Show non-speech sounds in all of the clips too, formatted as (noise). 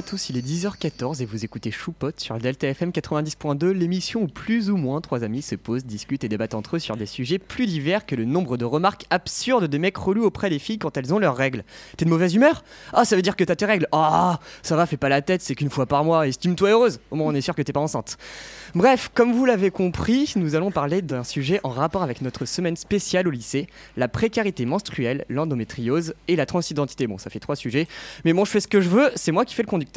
à tous, il est 10h14 et vous écoutez Choupot sur Delta FM 90.2, l'émission où plus ou moins trois amis se posent, discutent et débattent entre eux sur des sujets plus divers que le nombre de remarques absurdes des mecs relous auprès des filles quand elles ont leurs règles. T'es de mauvaise humeur? Ah, ça veut dire que t'as tes règles Ah, ça va, fais pas la tête, c'est qu'une fois par mois, estime-toi heureuse. Au moins, on est sûr que t'es pas enceinte. Bref, comme vous l'avez compris, nous allons parler d'un sujet en rapport avec notre semaine spéciale au lycée, la précarité menstruelle, l'endométriose et la transidentité. Bon, ça fait trois sujets, mais bon, je fais ce que je veux, c'est moi qui fais le conducteur.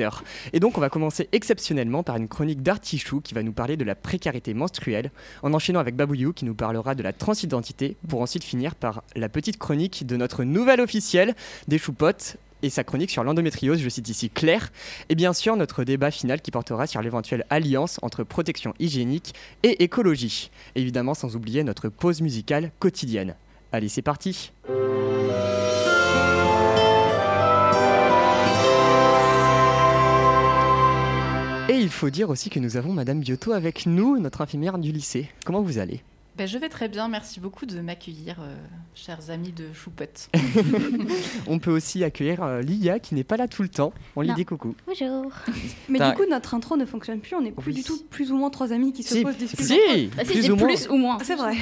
Et donc, on va commencer exceptionnellement par une chronique d'Artichou qui va nous parler de la précarité menstruelle, en enchaînant avec Babouyou qui nous parlera de la transidentité, pour ensuite finir par la petite chronique de notre nouvelle officielle des choupottes, et sa chronique sur l'endométriose, je cite ici Claire, et bien sûr notre débat final qui portera sur l'éventuelle alliance entre protection hygiénique et écologie. Évidemment sans oublier notre pause musicale quotidienne. Allez, c'est parti Et il faut dire aussi que nous avons Madame Biotto avec nous, notre infirmière du lycée. Comment vous allez? Ben, je vais très bien, merci beaucoup de m'accueillir, euh, chers amis de Choupette. (laughs) On peut aussi accueillir euh, Lia qui n'est pas là tout le temps. On lui dit coucou. Bonjour. Mais du coup, notre intro ne fonctionne plus. On n'est plus Oui. du tout plus ou moins trois amis qui se posent des questions. si, Bah, si, plus c'est ou moins. plus ou moins. C'est vrai.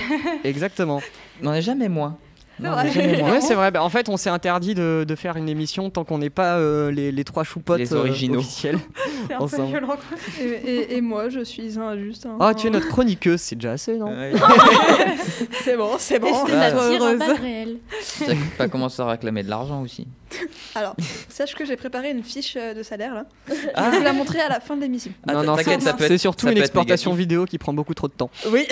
Exactement. (laughs) On n'en est jamais moins. C'est Non. Ouais, c'est vrai. Bah, en fait, on s'est interdit de, de faire une émission tant qu'on n'est pas euh, les, les trois choupottes Les euh, originaux. officiels. (laughs) C'est un peu Ensemble. violent. quoi. Et, et- et moi, je suis un juste. un- Ah, tu es notre chroniqueuse, c'est déjà assez, non Ouais. (laughs) C'est bon, c'est bon. Et Ça tire en heureuse. pas commencé à réclamer de l'argent aussi. (laughs) Alors, sache que j'ai préparé une fiche euh, de salaire là. Ah. Je vais la montrer à la fin de l'émission. Ah, non, non, t'inquiète, c'est- ça peut c'est surtout une exportation vidéo qui prend beaucoup trop de temps. Oui.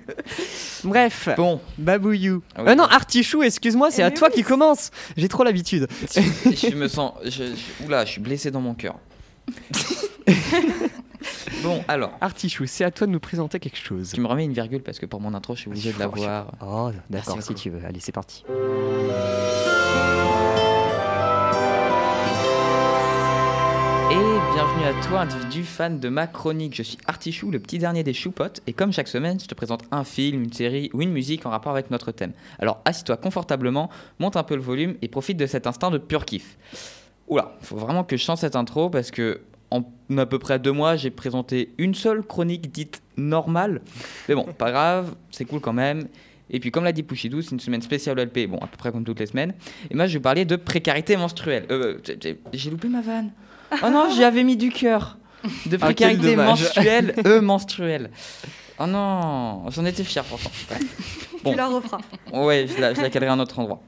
(laughs) Bref, Bon, Babouillou. Ah oui. Euh, non, Artichou, excuse-moi, c'est Eh à toi qui commence. J'ai trop l'habitude. je me sens. Je, je- oula, je suis blessé dans mon cœur. (laughs) bon, alors. Artichou, c'est à toi de nous présenter quelque chose. Tu me remets une virgule parce que pour mon intro, je suis obligé de la voir. Oh, d'accord, Merci si tu veux. Allez, c'est parti. Bienvenue à toi, individu fan de ma chronique. Je suis Artichou, le petit dernier des choupottes, et comme chaque semaine, je te présente un film, une série ou une musique en rapport avec notre thème. Alors assis-toi confortablement, monte un peu le volume et profite de cet instant de pur kiff. Oula, faut vraiment que je change cette intro parce que en à peu près deux mois, j'ai présenté une seule chronique dite normale. Mais bon, pas grave, c'est cool quand même. Et puis, comme l'a dit Pouchidou, c'est une semaine spéciale LP, bon, à peu près comme toutes les semaines. Et moi, je vais parler de précarité menstruelle. Euh, j'ai loupé ma vanne. Oh non, j'y avais mis du cœur. De Ah, précarité dommage. menstruelle, e menstruelle. Oh non, j'en étais fier pourtant. Ouais. Bon. Tu la referas. Ouais, je la, je la calerai à un autre endroit.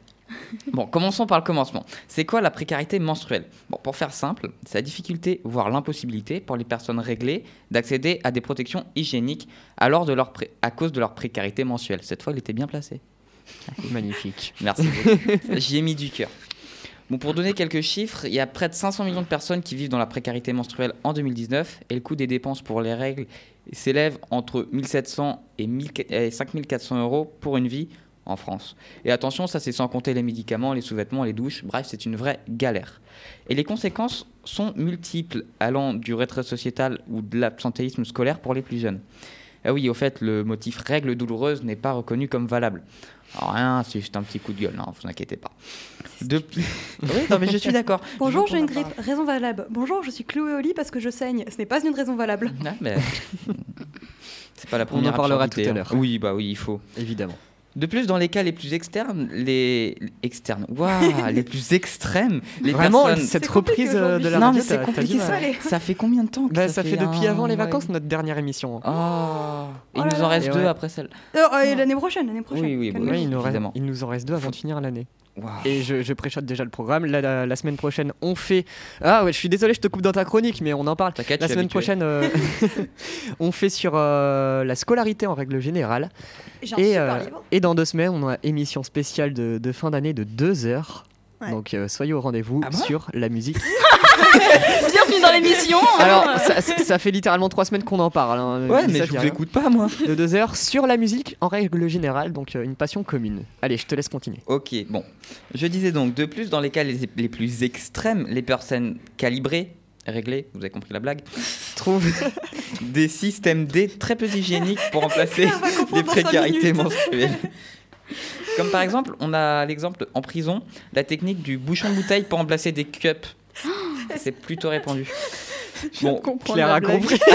Bon, commençons par le commencement. C'est quoi la précarité menstruelle? Bon, pour faire simple, c'est la difficulté, voire l'impossibilité pour les personnes réglées d'accéder à des protections hygiéniques alors de leur pré- à cause de leur précarité mensuelle. Cette fois, il était bien placé. Magnifique. Merci. J'y ai mis du cœur. Pour donner quelques chiffres, il y a près de 500 millions de personnes qui vivent dans la précarité menstruelle en 2019 et le coût des dépenses pour les règles s'élève entre 1700 et 1000 et 5400 euros pour une vie en France. Et attention, ça c'est sans compter les médicaments, les sous-vêtements, les douches, bref, c'est une vraie galère. Et les conséquences sont multiples, allant du retrait sociétal ou de l'absentéisme scolaire pour les plus jeunes. Ah oui, au fait, le motif règle douloureuse n'est pas reconnu comme valable. Alors, rien, c'est juste un petit coup de gueule, non, vous inquiétez pas. De plus... (laughs) oui, non, mais je suis d'accord. Bonjour, j'ai une grippe. Raison valable. Bonjour, je suis clouée au lit parce que je saigne. Ce n'est pas une raison valable. Ah, mais- (laughs) C'est pas la On première en parlera absurdité, tout à hein. l'heure. Oui, bah oui, il faut. Évidemment. De plus, dans les cas les plus externes, les externes, waouh, (laughs) les plus extrêmes, les Vraiment, personnes. cette reprise euh, de la non, radio, mais c'est compliqué ça. Ça fait combien de temps que Bah, ça fait depuis un avant les vacances, notre dernière émission. Oh, il Oh là nous en reste deux ouais. après celle. Euh, euh, l'année prochaine, l'année prochaine. Oui, oui. Ouais, il, nous reste, il nous en reste deux avant de finir l'année. Et je, je préchote déjà le programme. La, la- la semaine prochaine, on fait. Ah ouais, je suis désolé, je te coupe dans ta chronique, mais on en parle. T'inquiète, La semaine habitué. prochaine, euh, (laughs) (laughs) on fait sur euh, la scolarité en règle générale. Et, euh, et dans deux semaines, on a émission spéciale de, de fin d'année de deux heures. Ouais. Donc euh, soyez au rendez-vous Ah bon? sur la musique. (laughs) (laughs) Bienvenue dans l'émission. Alors, ça, fait littéralement trois semaines qu'on en parle. hein. Ouais, mais ça, je vous écoute pas, moi. De deux heures sur la musique en règle générale, donc euh, une passion commune. Allez, je te laisse continuer. Ok, bon. Je disais donc, de plus, dans les cas les, les plus extrêmes, les personnes calibrées, réglées, vous avez compris la blague, (laughs) trouvent (laughs) des systèmes D très peu hygiéniques pour remplacer les précarités menstruelles. Comme par exemple, on a l'exemple en prison, la technique du bouchon de bouteille pour remplacer des cups. (gasps) c'est plutôt répandu. Bon, Claire a compris. (laughs)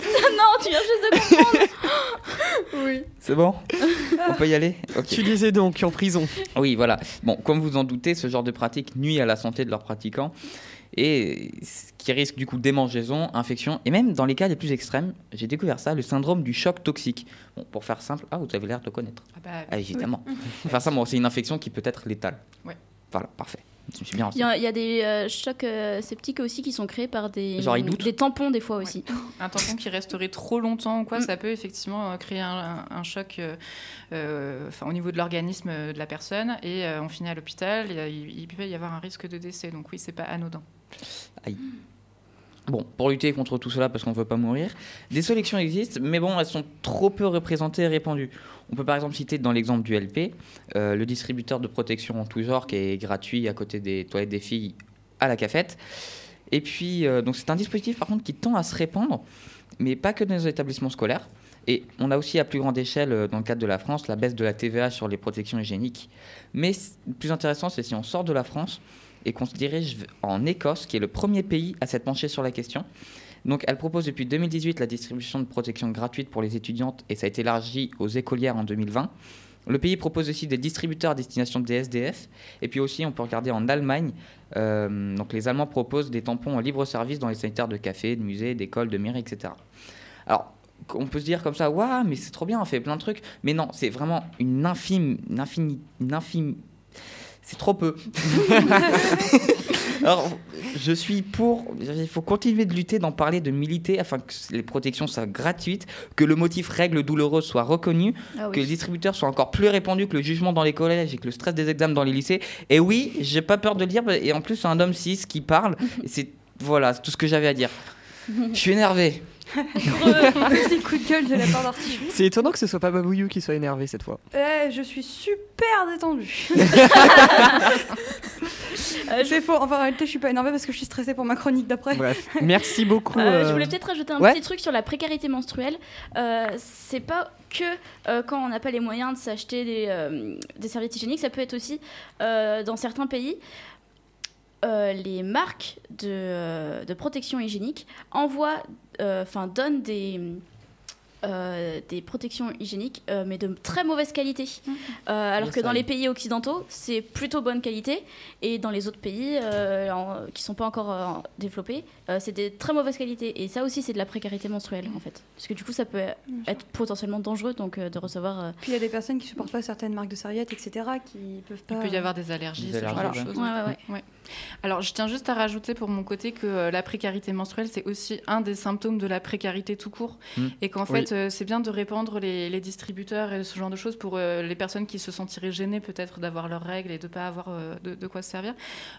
non, tu viens juste de comprendre. (gasps) c'est bon? On peut y aller? Ok. Tu disais donc en prison. Oui, voilà. Bon, comme vous en doutez, ce genre de pratique nuit à la santé de leurs pratiquants et ce qui risque du coup démangeaison, infection et même dans les cas les plus extrêmes, j'ai découvert ça, le syndrome du choc toxique. Bon, pour faire simple, ah, vous avez l'air de connaître. Ah bah, Ah, évidemment. Pour faire simple, bon, c'est une infection qui peut être létale. Ouais. Voilà, parfait. Il y, a, il y a des euh, chocs euh, sceptiques aussi qui sont créés par des, Genre, ils doutent des tampons des fois aussi. un tampon qui resterait trop longtemps ou quoi, Mm. ça peut effectivement euh, créer un, un- un choc euh, euh, enfin, au niveau de l'organisme de la personne et euh, on finit à l'hôpital. Il, peut y avoir un risque de décès, donc oui, c'est pas anodin. Bon, pour lutter contre tout cela, parce qu'on ne veut pas mourir, des solutions existent, mais bon, elles sont trop peu représentées et répandues. On peut par exemple citer dans l'exemple du LP, euh, le distributeur de protection en tout genre qui est gratuit à côté des toilettes des filles à la cafette. Et puis, euh, donc c'est un dispositif par contre qui tend à se répandre, mais pas que dans les établissements scolaires. Et on a aussi à plus grande échelle, euh, dans le cadre de la France, la baisse de la TVA sur les protections hygiéniques. Mais le plus intéressant, c'est si on sort de la France et qu'on se dirige en Écosse, qui est le premier pays à s'être penché sur la question. Donc, elle propose depuis 2018 la distribution de protection gratuite pour les étudiantes et ça a été élargi aux écolières en 2020. Le pays propose aussi des distributeurs à destination des SDF. Et puis aussi, on peut regarder en Allemagne. euh, donc, les Allemands proposent des tampons en libre service dans les sanitaires de cafés, de musées, d'écoles, de mairies, etc. Alors, on peut se dire comme ça, waouh, mais c'est trop bien, on fait plein de trucs. Mais non, c'est vraiment une infime, une infime, une infime. C'est trop peu. (laughs) Alors, je suis pour. Il faut continuer de lutter, d'en parler, de militer afin que les protections soient gratuites, que le motif règle douloureuse soit reconnu, Ah que les distributeurs soient encore plus répandus que le jugement dans les collèges et que le stress des examens dans les lycées. Et oui, j'ai pas peur de le dire, et en plus, c'est un homme cis qui parle. Et (laughs) c'est. Voilà, c'est tout ce que j'avais à dire. Je suis énervé. Petit coup de gueule de la part d'Artichaut. C'est étonnant que ce soit pas Babouillou qui soit énervé cette fois. Eh, je suis super détendue. Euh, (laughs) je, C'est faux. Enfin, en réalité, je suis pas énervée parce que je suis stressée pour ma chronique d'après. Bref, (laughs) merci beaucoup. euh, euh, je voulais peut-être rajouter un ouais. petit truc sur la précarité menstruelle. Euh, c'est pas que euh, quand on n'a pas les moyens de s'acheter des, euh, des serviettes hygiéniques, ça peut être aussi euh, dans certains pays. Euh, les marques de, euh, de protection hygiénique envoient, euh, enfin donnent des, euh, des protections hygiéniques, euh, mais de très mauvaise qualité. Euh, alors Yes, que dans les pays occidentaux, c'est plutôt bonne qualité, et dans les autres pays euh, en- qui sont pas encore euh, développés, euh, c'est des très mauvaise qualité. Et ça aussi, c'est de la précarité menstruelle en fait, parce que du coup, ça peut être potentiellement dangereux, donc euh, de recevoir. euh, Puis il y a des personnes qui supportent pas certaines marques de serviettes, etc., qui peuvent pas. Il peut y avoir des allergies, Des ce genre de choses. Ouais, ouais, ouais. Alors, je tiens juste à rajouter pour mon côté que la précarité menstruelle, c'est aussi un des symptômes de la précarité tout court. Mm. Et qu'en Oui. fait, c'est bien de répandre les, distributeurs et ce genre de choses pour euh, les personnes qui se sentiraient gênées peut-être d'avoir leurs règles et de ne pas avoir euh, de, quoi se servir.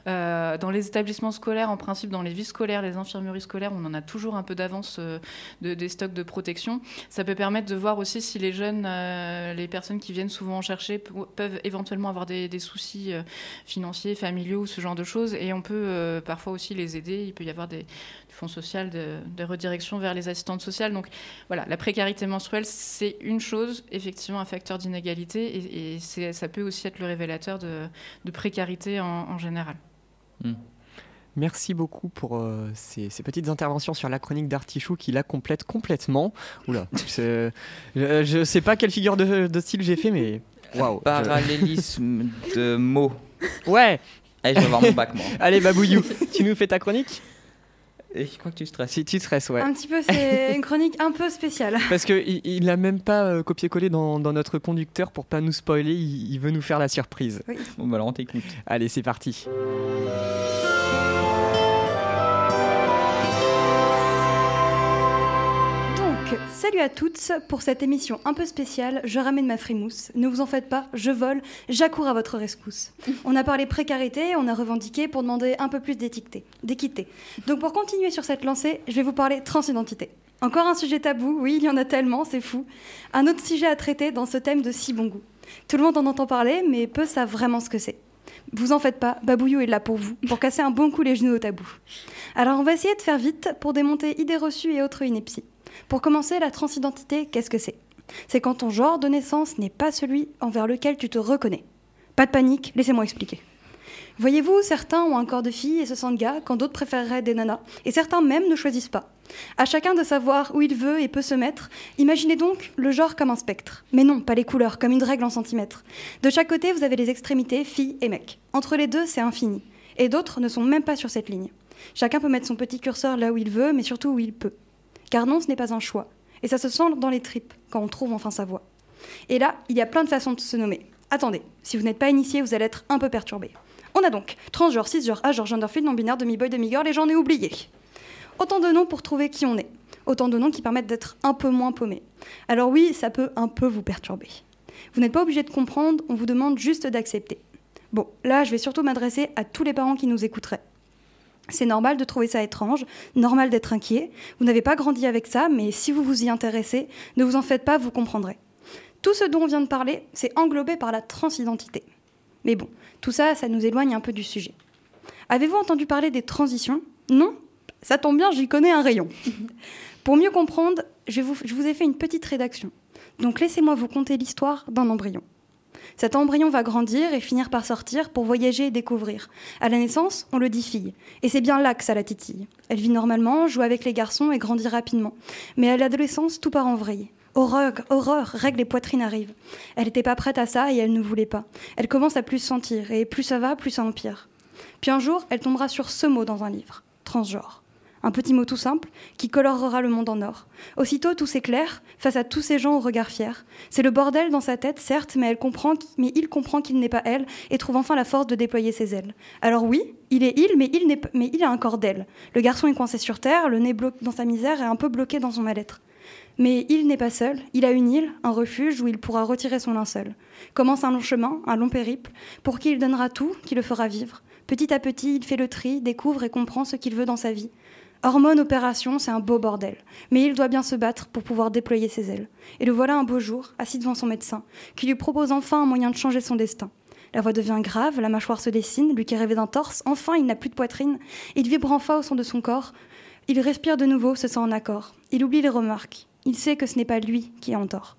Euh, dans les établissements scolaires, en principe, dans les vies scolaires, les infirmeries scolaires, on en a toujours un peu d'avance euh, de, des stocks de protection. Ça peut permettre de voir aussi si les jeunes, euh, les personnes qui viennent souvent en chercher, pe- peuvent éventuellement avoir des, soucis euh, financiers, familiaux ou ce genre de choses. Et on peut euh, parfois aussi les aider. Il peut y avoir des, des fonds sociaux de, de redirection vers les assistantes sociales. Donc voilà, la précarité menstruelle, c'est une chose, effectivement, un facteur d'inégalité. Et, ça peut aussi être le révélateur de, de précarité en, en général. Merci beaucoup pour euh, ces, ces petites interventions sur la chronique d'Artichou qui la complète complètement. Oula, (laughs) je, je sais pas quelle figure de, de style j'ai fait, mais waouh. Parallélisme de mots. Ouais, Allez, je vais avoir mon bac, moi. allez Babouillou, tu nous fais ta chronique? Et je crois que tu stresses. Si tu stresses, ouais. Un petit peu, c'est une chronique un peu spéciale. (laughs) Parce qu'il il a même pas euh, copié-collé dans, dans notre conducteur pour pas nous spoiler, il, il veut nous faire la surprise. Bon, bah alors on t'écoute. Allez, c'est parti. Salut à toutes. Pour cette émission un peu spéciale, je ramène ma frimousse. Ne vous en faites pas, je vole, j'accours à votre rescousse. (laughs) On a parlé précarité, on a revendiqué pour demander un peu plus d'équité. Donc, pour continuer sur cette lancée, je vais vous parler transidentité. Encore un sujet tabou, oui, il y en a tellement, c'est fou. Un autre sujet à traiter dans ce thème de si bon goût. Tout le monde en entend parler, mais peu savent vraiment ce que c'est. Vous en faites pas, Babouillou est là pour vous, pour casser un bon coup les genoux au tabou. Alors on va essayer de faire vite pour démonter idées reçues et autres inepties. Pour commencer, la transidentité, qu'est-ce que c'est? C'est quand ton genre de naissance n'est pas celui envers lequel tu te reconnais. Pas de panique, laissez-moi expliquer. Voyez-vous, certains ont un corps de fille et se sentent gars, quand d'autres préféreraient des nanas, et certains même ne choisissent pas. À chacun de savoir où il veut et peut se mettre. Imaginez donc le genre comme un spectre. Mais non, pas les couleurs, comme une règle en centimètres. De chaque côté, vous avez les extrémités, filles et mecs. Entre les deux, c'est infini. Et d'autres ne sont même pas sur cette ligne. Chacun peut mettre son petit curseur là où il veut, mais surtout où il peut. Car non, ce n'est pas un choix. Et ça se sent dans les tripes, quand on trouve enfin sa voie. Et là, il y a plein de façons de se nommer. Attendez, si vous n'êtes pas initié, vous allez être un peu perturbé. On a donc transgenre, cisgenre, agent, genderfluide, non-binaire, demi-boy, demi-girl, et j'en ai oublié. Autant de noms pour trouver qui on est. Autant de noms qui permettent d'être un peu moins paumé. Alors oui, ça peut un peu vous perturber. Vous n'êtes pas obligé de comprendre, on vous demande juste d'accepter. Bon, là, je vais surtout m'adresser à tous les parents qui nous écouteraient. C'est normal de trouver ça étrange, normal d'être inquiet. Vous n'avez pas grandi avec ça, mais si vous vous y intéressez, ne vous en faites pas, vous comprendrez. Tout ce dont on vient de parler, c'est englobé par la transidentité. Mais bon, tout ça, ça nous éloigne un peu du sujet. Avez-vous entendu parler des transitions? Non? Ça tombe bien, j'y connais un rayon. (laughs) Pour mieux comprendre, je vous, je vous ai fait une petite rédaction. Donc laissez-moi vous conter l'histoire d'un embryon. Cet embryon va grandir et finir par sortir pour voyager et découvrir. À la naissance, on le dit fille. Et c'est bien là que ça la titille. Elle vit normalement, joue avec les garçons et grandit rapidement. Mais à l'adolescence, tout part en vrille. Horreur, horreur, règle et poitrine arrivent. Elle n'était pas prête à ça et elle ne voulait pas. Elle commence à plus sentir et plus ça va, plus ça empire. Puis un jour, elle tombera sur ce mot dans un livre transgenre. Un petit mot tout simple qui colorera le monde en or. Aussitôt, tout s'éclaire face à tous ces gens au regard fier. C'est le bordel dans sa tête, certes, mais, elle comprend, mais il comprend qu'il n'est pas elle et trouve enfin la force de déployer ses ailes. Alors oui, il est il, mais il, mais il a un corps. Le garçon est coincé sur terre, le nez bloqué dans sa misère et un peu bloqué dans son mal-être. Mais il n'est pas seul, il a une île, un refuge où il pourra retirer son linceul. Commence un long chemin, un long périple, pour qui il donnera tout, qui le fera vivre. Petit à petit, il fait le tri, découvre et comprend ce qu'il veut dans sa vie. Hormones, opération, c'est un beau bordel. Mais il doit bien se battre pour pouvoir déployer ses ailes. Et le voilà un beau jour, assis devant son médecin, qui lui propose enfin un moyen de changer son destin. La voix devient grave, la mâchoire se dessine, lui qui rêvait d'un torse, enfin il n'a plus de poitrine. Il vibre enfin au son de son corps. Il respire de nouveau, se sent en accord. Il oublie les remarques. Il sait que ce n'est pas lui qui est en tort.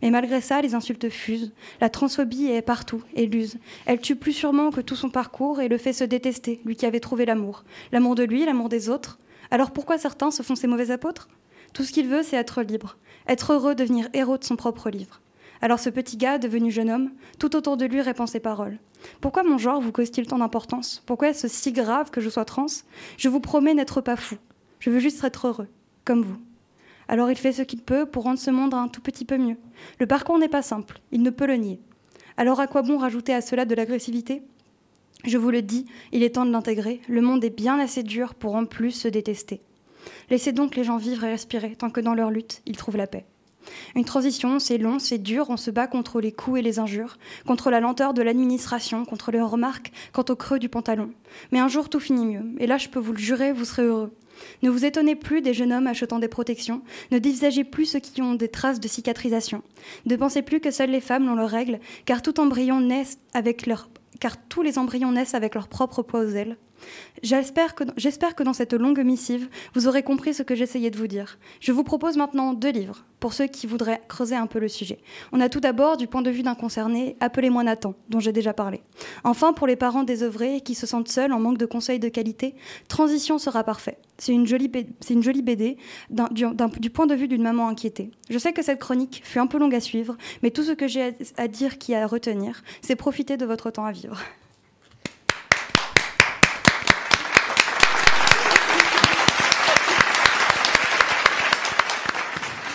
Mais malgré ça, les insultes fusent. La transphobie est partout et l'use. Elle tue plus sûrement que tout son parcours et le fait se détester, lui qui avait trouvé l'amour. L'amour de lui, l'amour des autres. Alors pourquoi certains se font ces mauvais apôtres? Tout ce qu'il veut, c'est être libre. Être heureux, devenir héros de son propre livre. Alors ce petit gars, devenu jeune homme, tout autour de lui répand ses paroles. Pourquoi mon genre vous cause-t-il tant d'importance? Pourquoi est-ce si grave que je sois trans? Je vous promets n'être pas fou. Je veux juste être heureux, comme vous. Alors il fait ce qu'il peut pour rendre ce monde un tout petit peu mieux. Le parcours n'est pas simple, il ne peut le nier. Alors à quoi bon rajouter à cela de l'agressivité? Je vous le dis, il est temps de l'intégrer. Le monde est bien assez dur pour en plus se détester. Laissez donc les gens vivre et respirer, tant que dans leur lutte, ils trouvent la paix. Une transition, c'est long, c'est dur, on se bat contre les coups et les injures, contre la lenteur de l'administration, contre les remarques, quant au creux du pantalon. Mais un jour, tout finit mieux. Et là, je peux vous le jurer, vous serez heureux. Ne vous étonnez plus des jeunes hommes achetant des protections. Ne dévisagez plus ceux qui ont des traces de cicatrisation. Ne pensez plus que seules les femmes ont leurs règles, car tout embryon naît avec leur car tous les embryons naissent avec leur propre poids aux ailes. J'espère que, dans cette longue missive, vous aurez compris ce que j'essayais de vous dire. Je vous propose maintenant deux livres, pour ceux qui voudraient creuser un peu le sujet. On a tout d'abord, du point de vue d'un concerné, Appelez-moi Nathan, dont j'ai déjà parlé. Enfin, pour les parents désœuvrés qui se sentent seuls en manque de conseils de qualité, Transition sera parfait. C'est une jolie, BD du point de vue d'une maman inquiétée. Je sais que cette chronique fut un peu longue à suivre, mais tout ce que j'ai à, à dire qui a à retenir, c'est profiter de votre temps à vivre.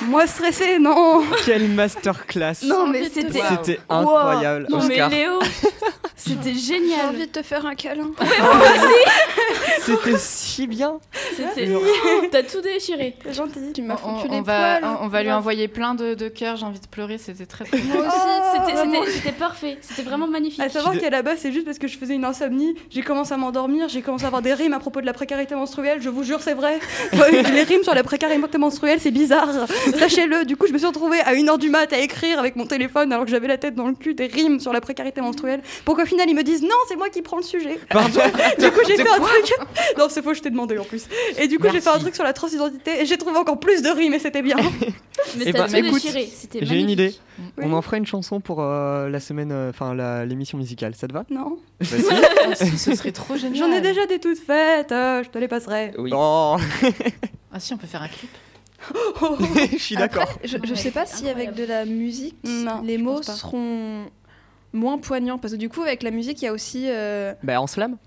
Moi stressé, non Quelle masterclass Non, mais c'était. incroyable. Non, mais. Léo, c'était J'ai génial. envie de te faire un câlin. (laughs) C'était si bien. C'était- (laughs) T'as tout déchiré. C'est gentil. Tu m'as On, foutu on les va, poils. on va lui envoyer plein de, de cœurs, j'ai envie de pleurer, c'était très très Moi aussi. C'était- C'était parfait. C'était vraiment magnifique. À savoir qu'à la base, c'est juste parce que je faisais une insomnie, j'ai commencé à m'endormir, j'ai commencé à avoir des rimes à propos de la précarité menstruelle, je vous jure, c'est vrai. (laughs) Les rimes sur la précarité menstruelle, c'est bizarre. (laughs) Sachez-le, du coup, je me suis retrouvée à 1h du mat à écrire avec mon téléphone alors que j'avais la tête dans le cul des rimes sur la précarité menstruelle pour qu'au final, ils me disent non, c'est moi qui prends le sujet. Pardon. (laughs) Du coup, j'ai fait un truc. (laughs) Non, c'est faux, je t'ai demandé en plus. Et du coup, j'ai fait un truc sur la transidentité et j'ai trouvé encore plus de rimes et c'était bien. Mais tout écoute, déchiré. C'était J'ai une idée. On en fera une chanson pour euh, la semaine, euh, enfin l'émission musicale. Ça te va? Non. Vas-y. Ce serait trop génial. J'en ai déjà des toutes faites, euh, je te les passerai. Oui. Oh, Ah si, on peut faire un clip. (laughs) je suis d'accord. Après, je, sais pas si avec de la musique, Non, les mots seront moins poignants. Parce que du coup, avec la musique, il y a aussi. euh, Bah en slam.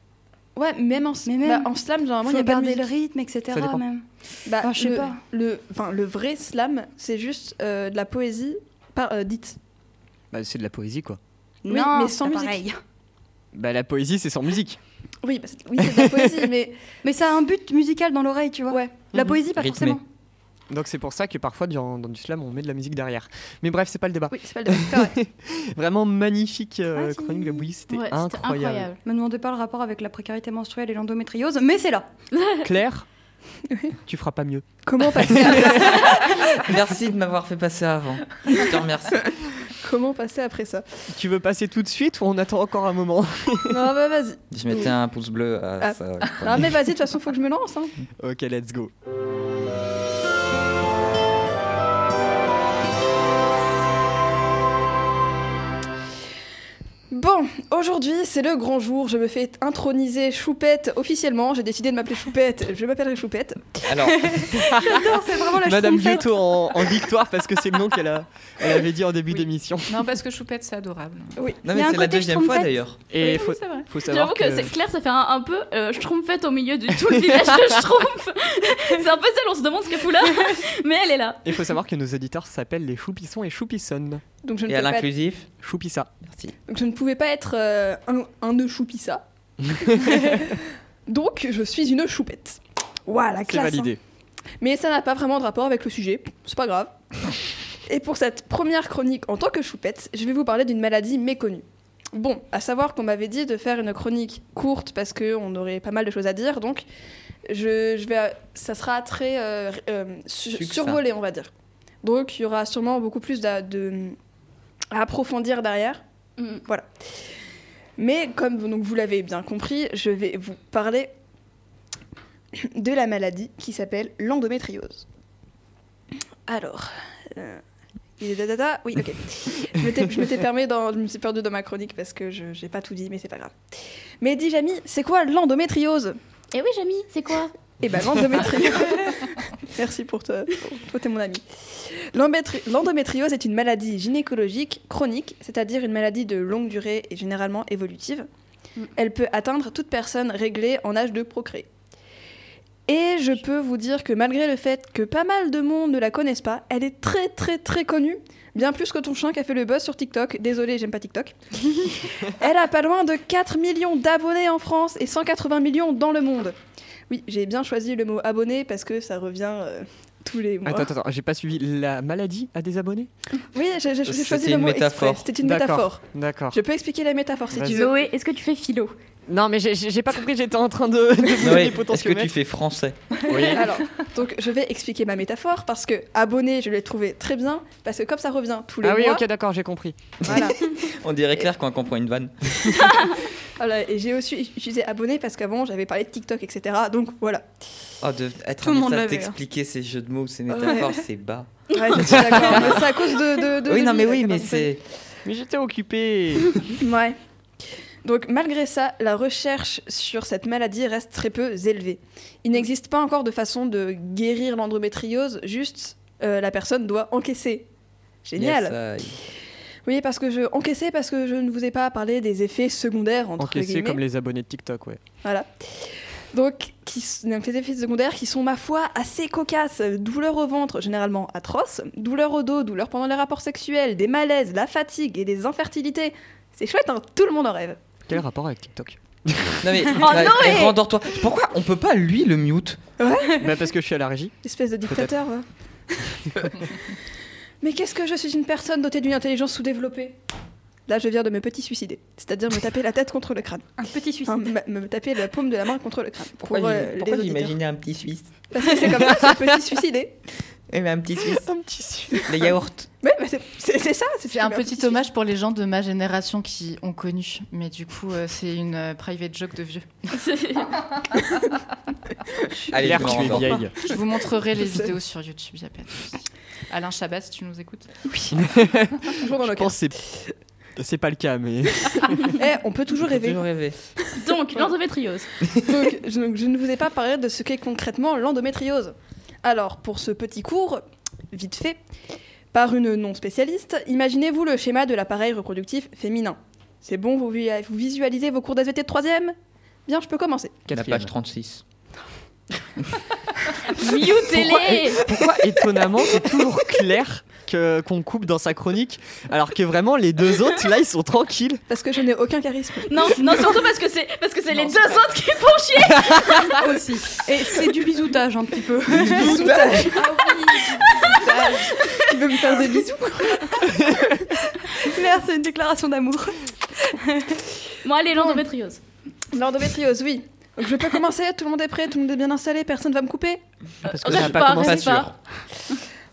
Ouais, même en, Mais même, bah, en slam, généralement, il Faut y a garder le rythme, etc. Ça dépend. même. Bah, Enfin, je sais le, pas. Le, enfin, le vrai slam, c'est juste euh, de la poésie par, euh, dite. Bah c'est de la poésie quoi. Oui, non, mais sans musique. pareil. Bah la poésie c'est sans musique. Oui, bah, c'est- oui c'est de la poésie, (laughs) mais Mais ça a un but musical dans l'oreille, tu vois. ouais. La Mhm. poésie, pas Rythmé. forcément. Donc c'est pour ça que parfois dans, dans du slam on met de la musique derrière. Mais bref c'est pas le débat. Oui, c'est pas le débat. (laughs) Vraiment magnifique euh, Ah, chronique de Bouilly, c'était Ouais, c'était incroyable. incroyable. Me demandez pas le rapport avec la précarité menstruelle et l'endométriose, mais c'est là. (laughs) (laughs) Claire, tu feras pas mieux. Comment passer après Merci de m'avoir fait passer avant. Je te remercie. Comment passer après ça Tu veux passer tout de suite ou on attend encore un moment Non, bah vas-y. Je mettais un pouce bleu à Ah. ça. Non, mais vas-y, de toute façon, faut que je me lance. Hein. Ok let's go. Bon, aujourd'hui, c'est le grand jour. Je me fais introniser Choupette officiellement. J'ai décidé de m'appeler Choupette. Je m'appellerai Choupette. Alors, (laughs) J'adore, c'est vraiment la Madame schtroumpfette. Biotto en, en victoire parce que c'est le nom qu'elle a, elle avait dit en début d'émission. Non, parce que Choupette, c'est adorable. non, mais un c'est la deuxième fois d'ailleurs. Et Oui, faut, c'est vrai. faut savoir J'avoue que, que, c'est Claire, ça fait un, un peu euh, schtroumpfette au milieu de tout le village de Schtroumpf. (laughs) c'est un peu celle, on se demande ce qu'elle fout là, (laughs) mais elle est là. il faut savoir que nos auditeurs s'appellent les Choupissons et Choupissonnes. Donc je ne, Et à être- l'inclusif Choupissa. Merci. donc je ne pouvais pas être euh, un, un nœud Choupissa. (laughs) Donc je suis une Choupette. Voilà, C'est classe. hein. validé. Mais ça n'a pas vraiment de rapport avec le sujet. C'est pas grave. (laughs) Et pour cette première chronique en tant que Choupette, je vais vous parler d'une maladie méconnue. Bon, à savoir qu'on m'avait dit de faire une chronique courte parce qu'on aurait pas mal de choses à dire, donc je, je vais, ça sera très euh, euh, survolé, on va dire. Donc il y aura sûrement beaucoup plus de, à approfondir derrière. Mm. Voilà. Mais comme vous- donc, vous l'avez bien compris, je vais vous parler de la maladie qui s'appelle l'endométriose. Alors, euh, il est dadada, oui, ok. je m'étais- permis dans, je me suis perdue dans ma chronique parce que je n'ai pas tout dit, mais c'est pas grave. Mais dis Jamy, c'est quoi l'endométriose? Et oui, Jamie, c'est quoi? Eh ben l'endométriose. (laughs) Merci pour toi. Toi, t'es mon ami. L'endométriose est une maladie gynécologique chronique, c'est-à-dire une maladie de longue durée et généralement évolutive. Mm. Elle peut atteindre toute personne réglée en âge de procréer. Et je peux vous dire que malgré le fait que pas mal de monde ne la connaissent pas, elle est très très très connue. Bien plus que ton chien qui a fait le buzz sur TikTok. Désolé, j'aime pas TikTok. (laughs) elle a pas loin de 4 millions d'abonnés en France et 180 millions dans le monde. Oui, j'ai bien choisi le mot abonné parce que ça revient euh, tous les mois. Attends, attends, attends, j'ai pas suivi. La maladie a des abonnés? Oui, j'ai choisi le une mot métaphore. C'était une métaphore. D'accord. Je peux expliquer la métaphore si tu veux. Zoé, est-ce que tu fais philo? Non, mais j'ai- pas compris, j'étais en train de, de Est-ce que tu fais français? Oui. (laughs) Alors, donc je vais expliquer ma métaphore parce que abonné, je l'ai trouvé très bien parce que comme ça revient tous les Ah oui, mois, ok, d'accord, j'ai compris. voilà. (laughs) On dirait Claire quand on comprend une vanne. (laughs) Voilà, et j'ai aussi utilisé abonné parce qu'avant j'avais parlé de TikTok, etc. Donc voilà. Oh, de être Tout en hein. d'expliquer ces jeux de mots, ces métaphores, c'est bas. Ouais, je suis d'accord. (laughs) mais c'est à cause de. de, de Oui, de non, mais oui, mais c'est. Mais j'étais occupé. compris. (laughs) Ouais. Donc malgré ça, la recherche sur cette maladie reste très peu élevée. Il n'existe pas encore de façon de guérir l'endométriose, juste euh, la personne doit encaisser. Génial. Yes, aïe. Oui, parce que je encaissais parce que je ne vous ai pas parlé des effets secondaires entre Encaissé guillemets. comme les abonnés de TikTok, ouais. Voilà. Donc, qui, donc, les effets secondaires qui sont, ma foi, assez cocasses. Douleur au ventre, généralement atroce. Douleur au dos, douleur pendant les rapports sexuels, des malaises, la fatigue et des infertilités. C'est chouette, hein Tout le monde en rêve. Quel rapport avec TikTok? (laughs) Non, mais. Oh, bah, Noé eh, Rendors-toi. Pourquoi on peut pas lui le mute? Bah parce que je suis à la régie. Espèce de dictateur, va. (laughs) Mais qu'est-ce que je suis une personne dotée d'une intelligence sous-développée? Là, je viens de me petit suicider. C'est-à-dire me taper la tête contre le crâne. Un petit suicide. Enfin, me, me taper la paume de la main contre le crâne. Pourquoi, Pour, euh, pourquoi auditeurs. j'imaginer un petit Suisse? Parce que c'est comme ça, c'est petit suicidé. (laughs) Eh mais un petit Suisse. Un petit Suisse. Les yaourts. Ouais, bah, c'est ça. C'est un petit hommage pour les gens de ma génération qui ont connu. Mais du coup, euh, c'est une euh, private joke de vieux. Allez, je rendors. vieille. Je vous montrerai les vidéos sur YouTube, y a pas de souci. Alain Chabat, si tu nous écoutes. (laughs) Toujours dans Je le pense que c'est c'est pas le cas, mais (laughs) Eh, on peut toujours rêver. Toujours rêver. Donc, l'endométriose. Donc, je, donc, je ne vous ai pas parlé de ce qu'est concrètement l'endométriose. Alors, pour ce petit cours, vite fait, par une non spécialiste, imaginez-vous le schéma de l'appareil reproductif féminin. C'est bon, vous, vi- vous visualisez vos cours d'SVT de troisième? Bien, je peux commencer. La quatrième. page 36. (laughs) Mutez-les Pourquoi étonnamment c'est toujours clair que qu'on coupe dans sa chronique, alors que vraiment les deux autres là ils sont tranquilles. Parce que je n'ai aucun charisme. Non, non, surtout parce que c'est parce que c'est les deux pas- autres qui font chier. (laughs) aussi. Et c'est du bisoutage un petit peu. Bisoutage. Ah Tu veux me faire des bisous? Claire, c'est une déclaration d'amour. (laughs) Bon, allez, l'endométriose. L'endométriose, oui. Donc je peux commencer, tout le monde est prêt, tout le monde est bien installé, personne va me couper Parce que Euh, ça n'a pas pas, commencé. pas.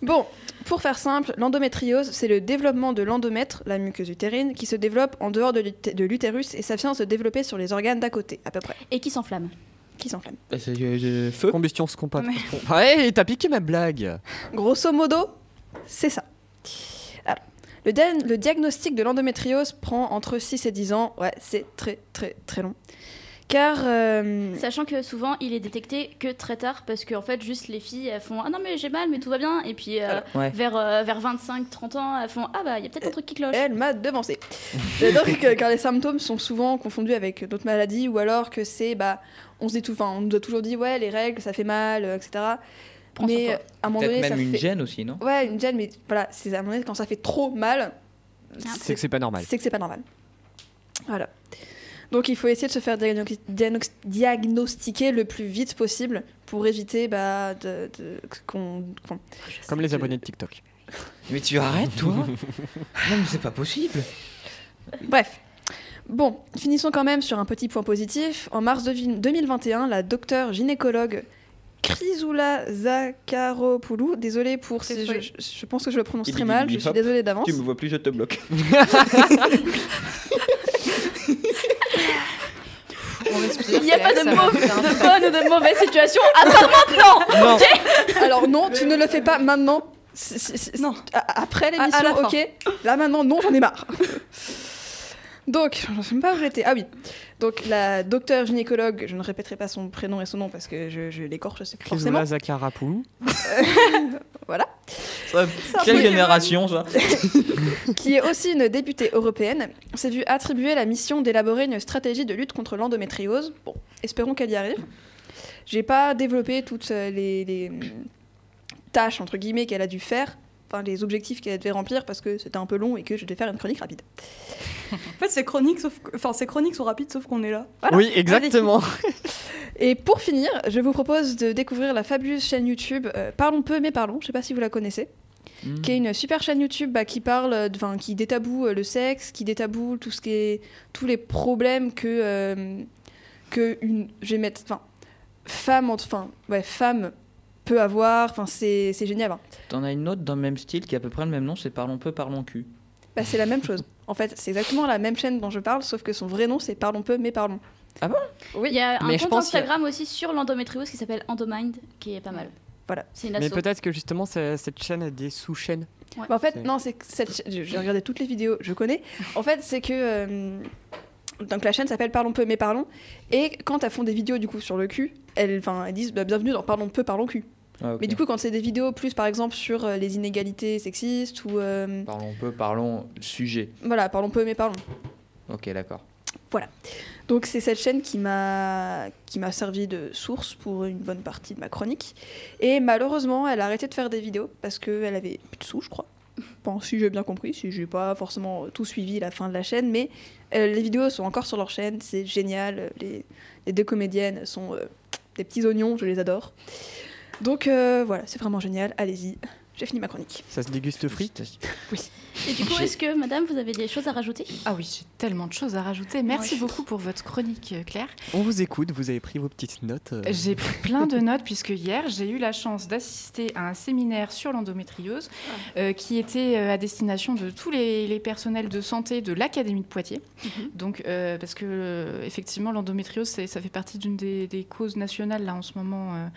Bon, pour faire simple, l'endométriose, c'est le développement de l'endomètre, la muqueuse utérine, qui se développe en dehors de l'ut- de l'utérus et ça vient se développer sur les organes d'à côté, à peu près, Et qui s'enflamme. qui s'enflamment. Bah, c'est euh, feu. Combustion spontanée. Ouais, (laughs) t'as piqué ma blague. Grosso modo, c'est ça. Alors, le, dia- le diagnostic de l'endométriose prend entre 6 et 10 ans. Ouais, c'est très très très long. Car... euh, Sachant que souvent, il est détecté que très tard parce qu'en fait, juste les filles, elles font Ah non, mais j'ai mal, mais tout va bien. Et puis, euh, Ouais. vers, euh, vers 25-30 ans, elles font Ah bah, il y a peut-être un truc qui cloche. Elle m'a devancé. (laughs) J'adore que car les symptômes sont souvent confondus avec d'autres maladies ou alors que c'est bah on se dit tout, enfin on nous a toujours dit ouais les règles ça fait mal euh, etc. Prends mais à un moment donné ça même une fait gêne aussi, non? Ouais une gêne mais voilà c'est à un moment donné quand ça fait trop mal C'est que c'est pas normal. c'est que c'est pas normal. Voilà. Donc il faut essayer de se faire diagno- diagno- diagnostiquer le plus vite possible pour éviter bah, de, de- qu'on Comme les abonnés de TikTok. Mais tu arrêtes, toi? Non, mais c'est pas possible. Bref. Bon, finissons quand même sur un petit point positif. En mars de- 2021, la docteure gynécologue Chrysoula Zakharopoulou, désolée pour ces, je, je- pense que je le prononce très mal, je suis désolée d'avance. Tu me vois plus, je te bloque. (laughs) On respire. Il n'y a pas de, bonne ou de mauvaise situation, à part maintenant Non. Alors non, tu ne le fais pas maintenant. C'est- c'est- c'est- Non. Après À- à l'émission, ok. Là maintenant, non, j'en ai marre. Donc, je ne pas j'étais. Ah oui. Donc, la docteure gynécologue, je ne répéterai pas son prénom et son nom parce que je, je l'écorche c'est forcément. Chrysoula Zakharapou. (laughs) Voilà. Quelle génération, ça (laughs) qui est aussi une députée européenne, s'est vue attribuer la mission d'élaborer une stratégie de lutte contre l'endométriose. Bon, espérons qu'elle y arrive. J'ai pas développé toutes euh, les, les, hum, tâches entre guillemets qu'elle a dû faire, enfin les objectifs qu'elle devait remplir parce que c'était un peu long et que je devais faire une chronique rapide. En fait, c'est chronique, sauf que- enfin, ces chroniques sont rapides, sauf qu'on est là. Voilà. Oui, exactement. (laughs) Et pour finir, je vous propose de découvrir la fabuleuse chaîne YouTube euh, Parlons peu mais parlons. Je sais pas si vous la connaissez. qui est une super chaîne YouTube bah, qui parle, euh, qui détaboue euh, le sexe, qui détaboue tout ce qui est, tous les problèmes que, euh, que une, je vais mettre, enfin, femme, enfin, ouais, femme peut avoir. Enfin, c'est c'est génial. hein. T'en as une autre dans le même style qui a à peu près le même nom, c'est Parlons peu, parlons cul. Bah, c'est la même chose. (laughs) En fait, c'est exactement la même chaîne dont je parle, sauf que son vrai nom c'est Parlons peu mais parlons. Ah bon? Oui. Il y a un Mais je compte pense qu'il y a- Instagram aussi sur l'endométriose qui s'appelle Endomind, qui est pas mal. Voilà. C'est une Mais peut-être que justement cette chaîne a des sous-chaînes. Bah, en fait, non, c'est que cette J'ai regardé toutes les vidéos, je connais. En fait, c'est que. euh, donc la chaîne s'appelle Parlons peu mais parlons. Et quand elles font des vidéos du coup sur le cul, elles, enfin, elles disent bah, bienvenue dans Parlons peu, parlons cul. Ah. Mais du coup, quand c'est des vidéos plus par exemple sur euh, les inégalités sexistes ou. euh, Parlons peu, parlons sujet. voilà, Parlons peu mais parlons. Ok, d'accord. Donc c'est cette chaîne qui m'a qui m'a servi de source pour une bonne partie de ma chronique. Et malheureusement, elle a arrêté de faire des vidéos parce qu'elle avait plus de sous, je crois. Bon, si j'ai bien compris, si j'ai pas forcément tout suivi la fin de la chaîne, mais euh, les vidéos sont encore sur leur chaîne, c'est génial. Les, les deux comédiennes sont euh, des petits oignons, je les adore. Donc euh, voilà, c'est vraiment génial, allez-y. J'ai fini ma chronique. Ça se déguste frites Et du coup, est-ce que, madame, vous avez des choses à rajouter? Ah oui, j'ai tellement de choses à rajouter. Merci beaucoup pour votre chronique, euh, Claire. On vous écoute, vous avez pris vos petites notes. euh, J'ai pris (laughs) plein de notes puisque hier j'ai eu la chance d'assister à un séminaire sur l'endométriose euh, qui était euh, à destination de tous les, les personnels de santé de l'Académie de Poitiers. Donc euh, parce que euh, effectivement l'endométriose ça fait partie d'une des, des causes nationales là en ce moment euh,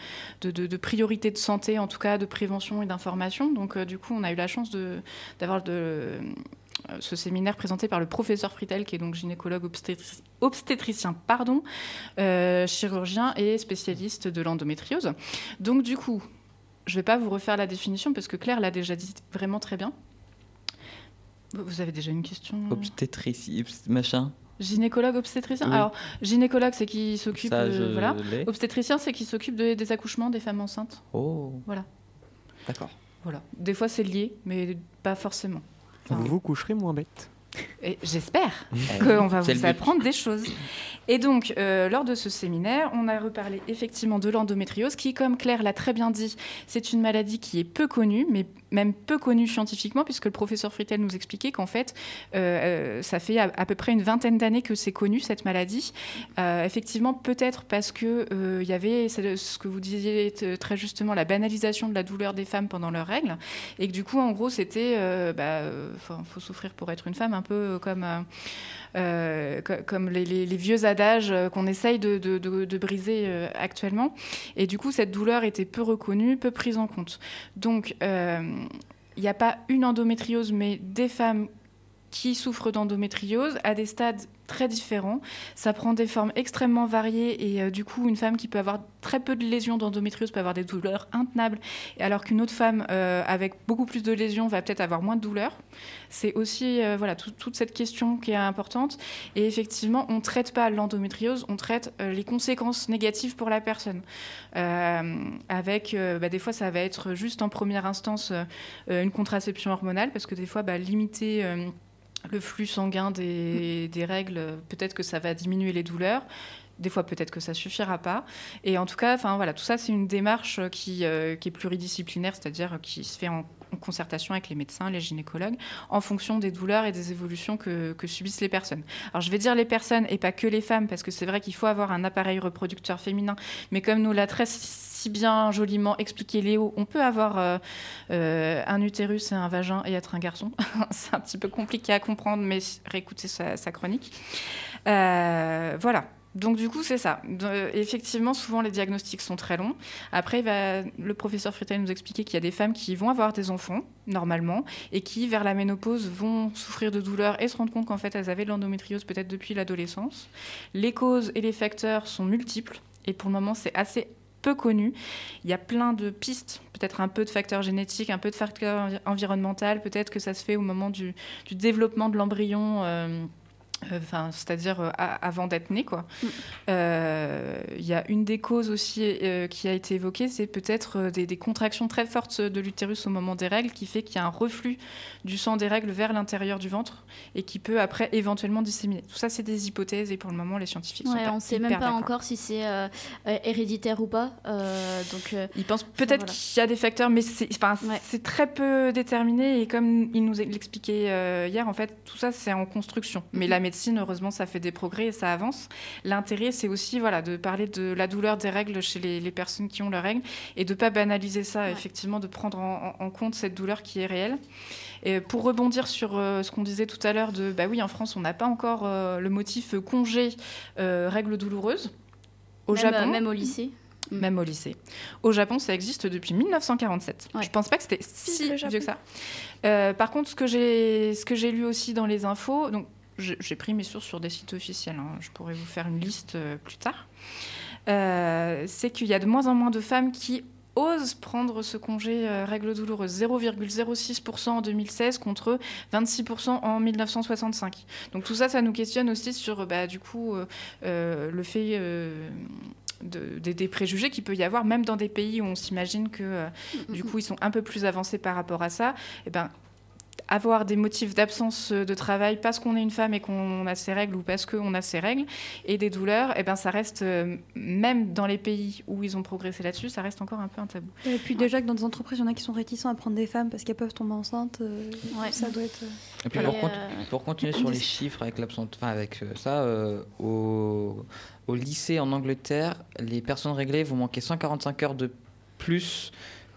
de, de- de priorité de santé en tout cas de prévention et d'information. Donc euh, du coup on a eu la chance d'avoir de euh, ce séminaire présenté par le professeur Fritel, qui est donc gynécologue obstétric- obstétricien, pardon, euh, chirurgien et spécialiste de l'endométriose. Donc du coup, je ne vais pas vous refaire la définition parce que Claire l'a déjà dit vraiment très bien. Vous avez déjà une question? Obstétrici, machin. Gynécologue obstétricien? Oui. Alors, gynécologue, c'est qui s'occupe... Euh, voilà. Obstétricien, c'est qui s'occupe de- des accouchements des femmes enceintes. Oh. Voilà. D'accord. Voilà. Des fois, c'est lié, mais pas forcément. Enfin, Vous vous coucherez moins bête. J'espère. (laughs) Qu'on va vous apprendre des choses. Et donc, euh, lors de ce séminaire, on a reparlé effectivement de l'endométriose, qui, comme Claire l'a très bien dit, c'est une maladie qui est peu connue, mais même peu connue scientifiquement, puisque le professeur Fritel nous expliquait qu'en fait, euh, euh, ça fait à, à peu près une vingtaine d'années que c'est connu, cette maladie. Euh, effectivement, peut-être parce euh, il y avait ce que vous disiez très justement, la banalisation de la douleur des femmes pendant leurs règles, et que du coup, en gros, c'était, bah, faut, faut souffrir pour être une femme, un peu comme... euh, euh, co- comme les, vieux adages euh, qu'on essaye de, de- de- de briser euh, actuellement. Et du coup, cette douleur était peu reconnue, peu prise en compte. Donc, euh, il n'y a pas une endométriose, mais des femmes qui souffrent d'endométriose à des stades très différents. Ça prend des formes extrêmement variées et euh, du coup, une femme qui peut avoir très peu de lésions d'endométriose peut avoir des douleurs intenables, alors qu'une autre femme euh, avec beaucoup plus de lésions va peut-être avoir moins de douleurs. C'est aussi euh, voilà tout- toute cette question qui est importante. Et effectivement, on ne traite pas l'endométriose, on traite les conséquences négatives pour la personne. Avec, bah, des fois, ça va être juste en première instance une contraception hormonale, parce que des fois, bah, limiter le flux sanguin des, règles, peut-être que ça va diminuer les douleurs. Des fois, peut-être que ça suffira pas. Et en tout cas, enfin voilà, tout ça, c'est une démarche qui, euh, est pluridisciplinaire, c'est-à-dire qui se fait en, concertation avec les médecins, les gynécologues, en fonction des douleurs et des évolutions que, que subissent les personnes. Alors, je vais dire les personnes et pas que les femmes, parce que c'est vrai qu'il faut avoir un appareil reproducteur féminin, mais comme nous l'a très bien joliment expliqué Léo, on peut avoir euh, euh, un utérus et un vagin et être un garçon. (laughs) c'est un petit peu compliqué à comprendre, mais réécoutez sa, chronique. Euh, voilà. Donc du coup, c'est ça. Effectivement, souvent les diagnostics sont très longs. Après, le professeur Fritel nous expliquer qu'il y a des femmes qui vont avoir des enfants, normalement, et qui, vers la ménopause, vont souffrir de douleurs et se rendre compte qu'en fait, elles avaient de l'endométriose peut-être depuis l'adolescence. Les causes et les facteurs sont multiples, et pour le moment, c'est assez peu connu. Il y a plein de pistes, peut-être un peu de facteurs génétiques, un peu de facteurs envi- environnementaux, peut-être que ça se fait au moment du, développement de l'embryon. euh, Enfin, c'est-à-dire euh, avant d'être né, quoi. Euh, Il y a une des causes aussi euh, qui a été évoquée, c'est peut-être euh, des, des contractions très fortes de l'utérus au moment des règles, qui fait qu'il y a un reflux du sang des règles vers l'intérieur du ventre et qui peut après éventuellement disséminer. Tout ça, c'est des hypothèses et pour le moment, les scientifiques sont Ouais, pas on sait même pas encore si c'est euh, euh, héréditaire ou pas. euh, donc, euh, Ils pensent peut-être voilà. qu'il y a des facteurs, mais c'est Ouais. très peu déterminé. Et comme il nous l'expliquait euh, hier, en fait, tout ça, c'est en construction. Mais Mhm. la médecine, heureusement, ça fait des progrès et ça avance. L'intérêt, c'est aussi voilà, de parler de la douleur des règles chez les, les personnes qui ont leurs règles et de ne pas banaliser ça, Ouais. effectivement, de prendre en, compte cette douleur qui est réelle. Et pour rebondir sur euh, ce qu'on disait tout à l'heure de, bah oui, en France, on n'a pas encore euh, le motif congé euh, règles douloureuses. Au même, Japon, même au lycée. même au lycée. Au Japon, ça existe depuis 1947. Ouais. Je pense pas que c'était si vieux que ça. Euh, par contre, ce que j'ai, ce que j'ai lu aussi dans les infos, donc j'ai pris mes sources sur des sites officiels. hein, je pourrais vous faire une liste euh, plus tard. Euh, c'est qu'il y a de moins en moins de femmes qui osent prendre ce congé euh, règles douloureuses. 0,06% en 2016 contre 26% en 1965. Donc tout ça, ça nous questionne aussi sur bah, du coup le fait de- des, des préjugés qu'il peut y avoir, même dans des pays où on s'imagine que euh, du coup ils sont un peu plus avancés par rapport à ça. Et ben avoir des motifs d'absence de travail parce qu'on est une femme et qu'on a ses règles ou parce qu'on a ses règles et des douleurs, et ben ça reste, euh, même dans les pays où ils ont progressé là-dessus, ça reste encore un peu un tabou. Et puis déjà que dans des entreprises, il y en a qui sont réticents à prendre des femmes parce qu'elles peuvent tomber enceintes. euh, Ouais. Ça doit être. euh, Et puis Et, pour, con- euh, pour continuer sur les chiffres avec l'absence, enfin avec euh, ça, euh, au, au lycée en Angleterre, les personnes réglées vont manquer 145 heures de plus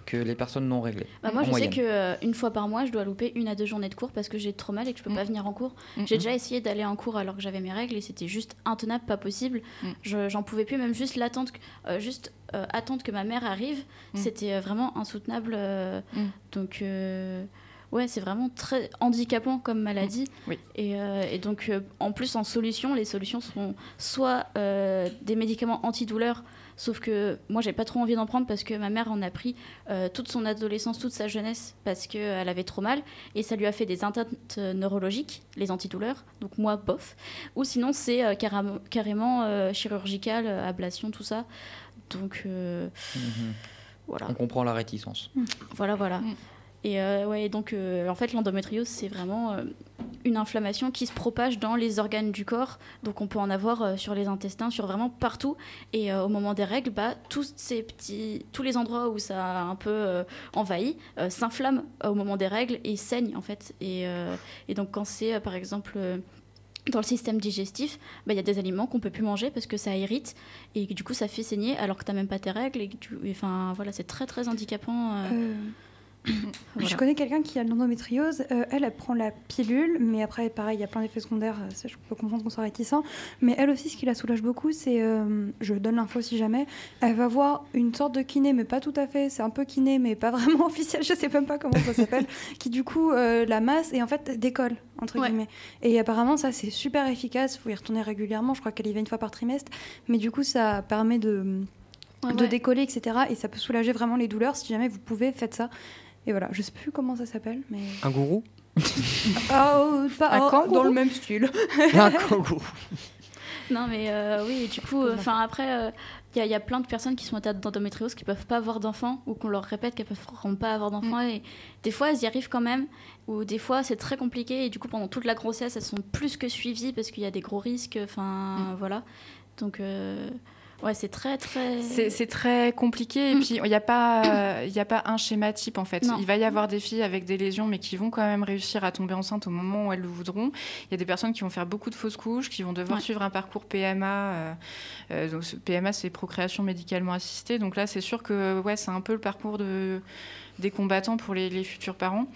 que les personnes non réglées. Bah, moi, je moyenne. sais que euh, une fois par mois, je dois louper une à deux journées de cours parce que j'ai trop mal et que je peux Mm. pas venir en cours. Mm, J'ai mm. déjà essayé d'aller en cours alors que j'avais mes règles et c'était juste intenable, pas possible. Mm. Je- J'en pouvais plus, même juste l'attente, euh, juste euh, attendre que ma mère arrive, Mm. c'était euh, vraiment insoutenable. euh, Mm. Donc, euh, ouais, c'est vraiment très handicapant comme maladie. Oui. Et, euh, et donc, euh, en plus, en solution, les solutions sont soit euh, des médicaments antidouleurs. Sauf que moi, j'ai pas trop envie d'en prendre parce que ma mère en a pris euh, toute son adolescence, toute sa jeunesse, parce qu'elle avait trop mal. Et ça lui a fait des atteintes euh, neurologiques, les antidouleurs. Donc moi, bof. Ou sinon, c'est euh, carrément, carrément euh, chirurgical, euh, ablation, tout ça. Donc euh, Mhm. voilà, On comprend la réticence. voilà, voilà. Mm. Et euh, ouais, donc euh, en fait, l'endométriose, c'est vraiment euh, une inflammation qui se propage dans les organes du corps. Donc on peut en avoir sur les intestins, sur vraiment partout. Et au moment des règles, bah, tous ces petits, tous les endroits où ça a un peu envahi s'inflamment au moment des règles et saignent en fait. Et, donc quand c'est par exemple dans le système digestif, bah, il y a des aliments qu'on peut plus manger parce que ça irrite et du coup ça fait saigner alors que tu n'as même pas tes règles. Et enfin voilà, c'est très très handicapant. (coughs) voilà. Je connais quelqu'un qui a de l'endométriose. euh, elle, elle prend la pilule, mais après, pareil, il y a plein d'effets secondaires. euh, ça, je peux comprendre qu'on soit réticent. Mais elle aussi, ce qui la soulage beaucoup, c'est. euh, je donne l'info si jamais. Elle va voir une sorte de kiné, mais pas tout à fait. C'est un peu kiné, mais pas (laughs) vraiment officiel. Je sais même pas comment ça s'appelle. (laughs) qui, du coup, euh, la masse et en fait décolle, entre Ouais. guillemets. Et apparemment, ça, c'est super efficace. Il faut y retourner régulièrement. Je crois qu'elle y va une fois par trimestre. Mais du coup, ça permet de Ouais, de ouais. décoller, etc. Et ça peut soulager vraiment les douleurs. Si jamais vous pouvez, faites ça. Et voilà, je sais plus comment ça s'appelle, mais. Un gourou Ah, oh, pas, Un oh, kangourou dans le même style. (laughs) Un kangourou. Non, mais euh, oui, du coup, enfin après, il y, a- y a plein de personnes qui sont atteintes d'endométriose qui peuvent pas avoir d'enfants ou qu'on leur répète qu'elles peuvent pas avoir d'enfants et des fois elles y arrivent quand même ou des fois c'est très compliqué et du coup pendant toute la grossesse elles sont plus que suivies parce qu'il y a des gros risques. Enfin voilà, donc euh, ouais c'est très très. C'est très compliqué et Mm. puis il n'y a, pas, euh, y a pas un schéma type en fait. Non. Il va y avoir des filles avec des lésions mais qui vont quand même réussir à tomber enceinte au moment où elles le voudront. Il y a des personnes qui vont faire beaucoup de fausses couches, qui vont devoir Ouais. suivre un parcours PMA. euh, euh, donc PMA c'est procréation médicalement assistée. Donc là c'est sûr que ouais, c'est un peu le parcours de, des combattants pour les, les futurs parents.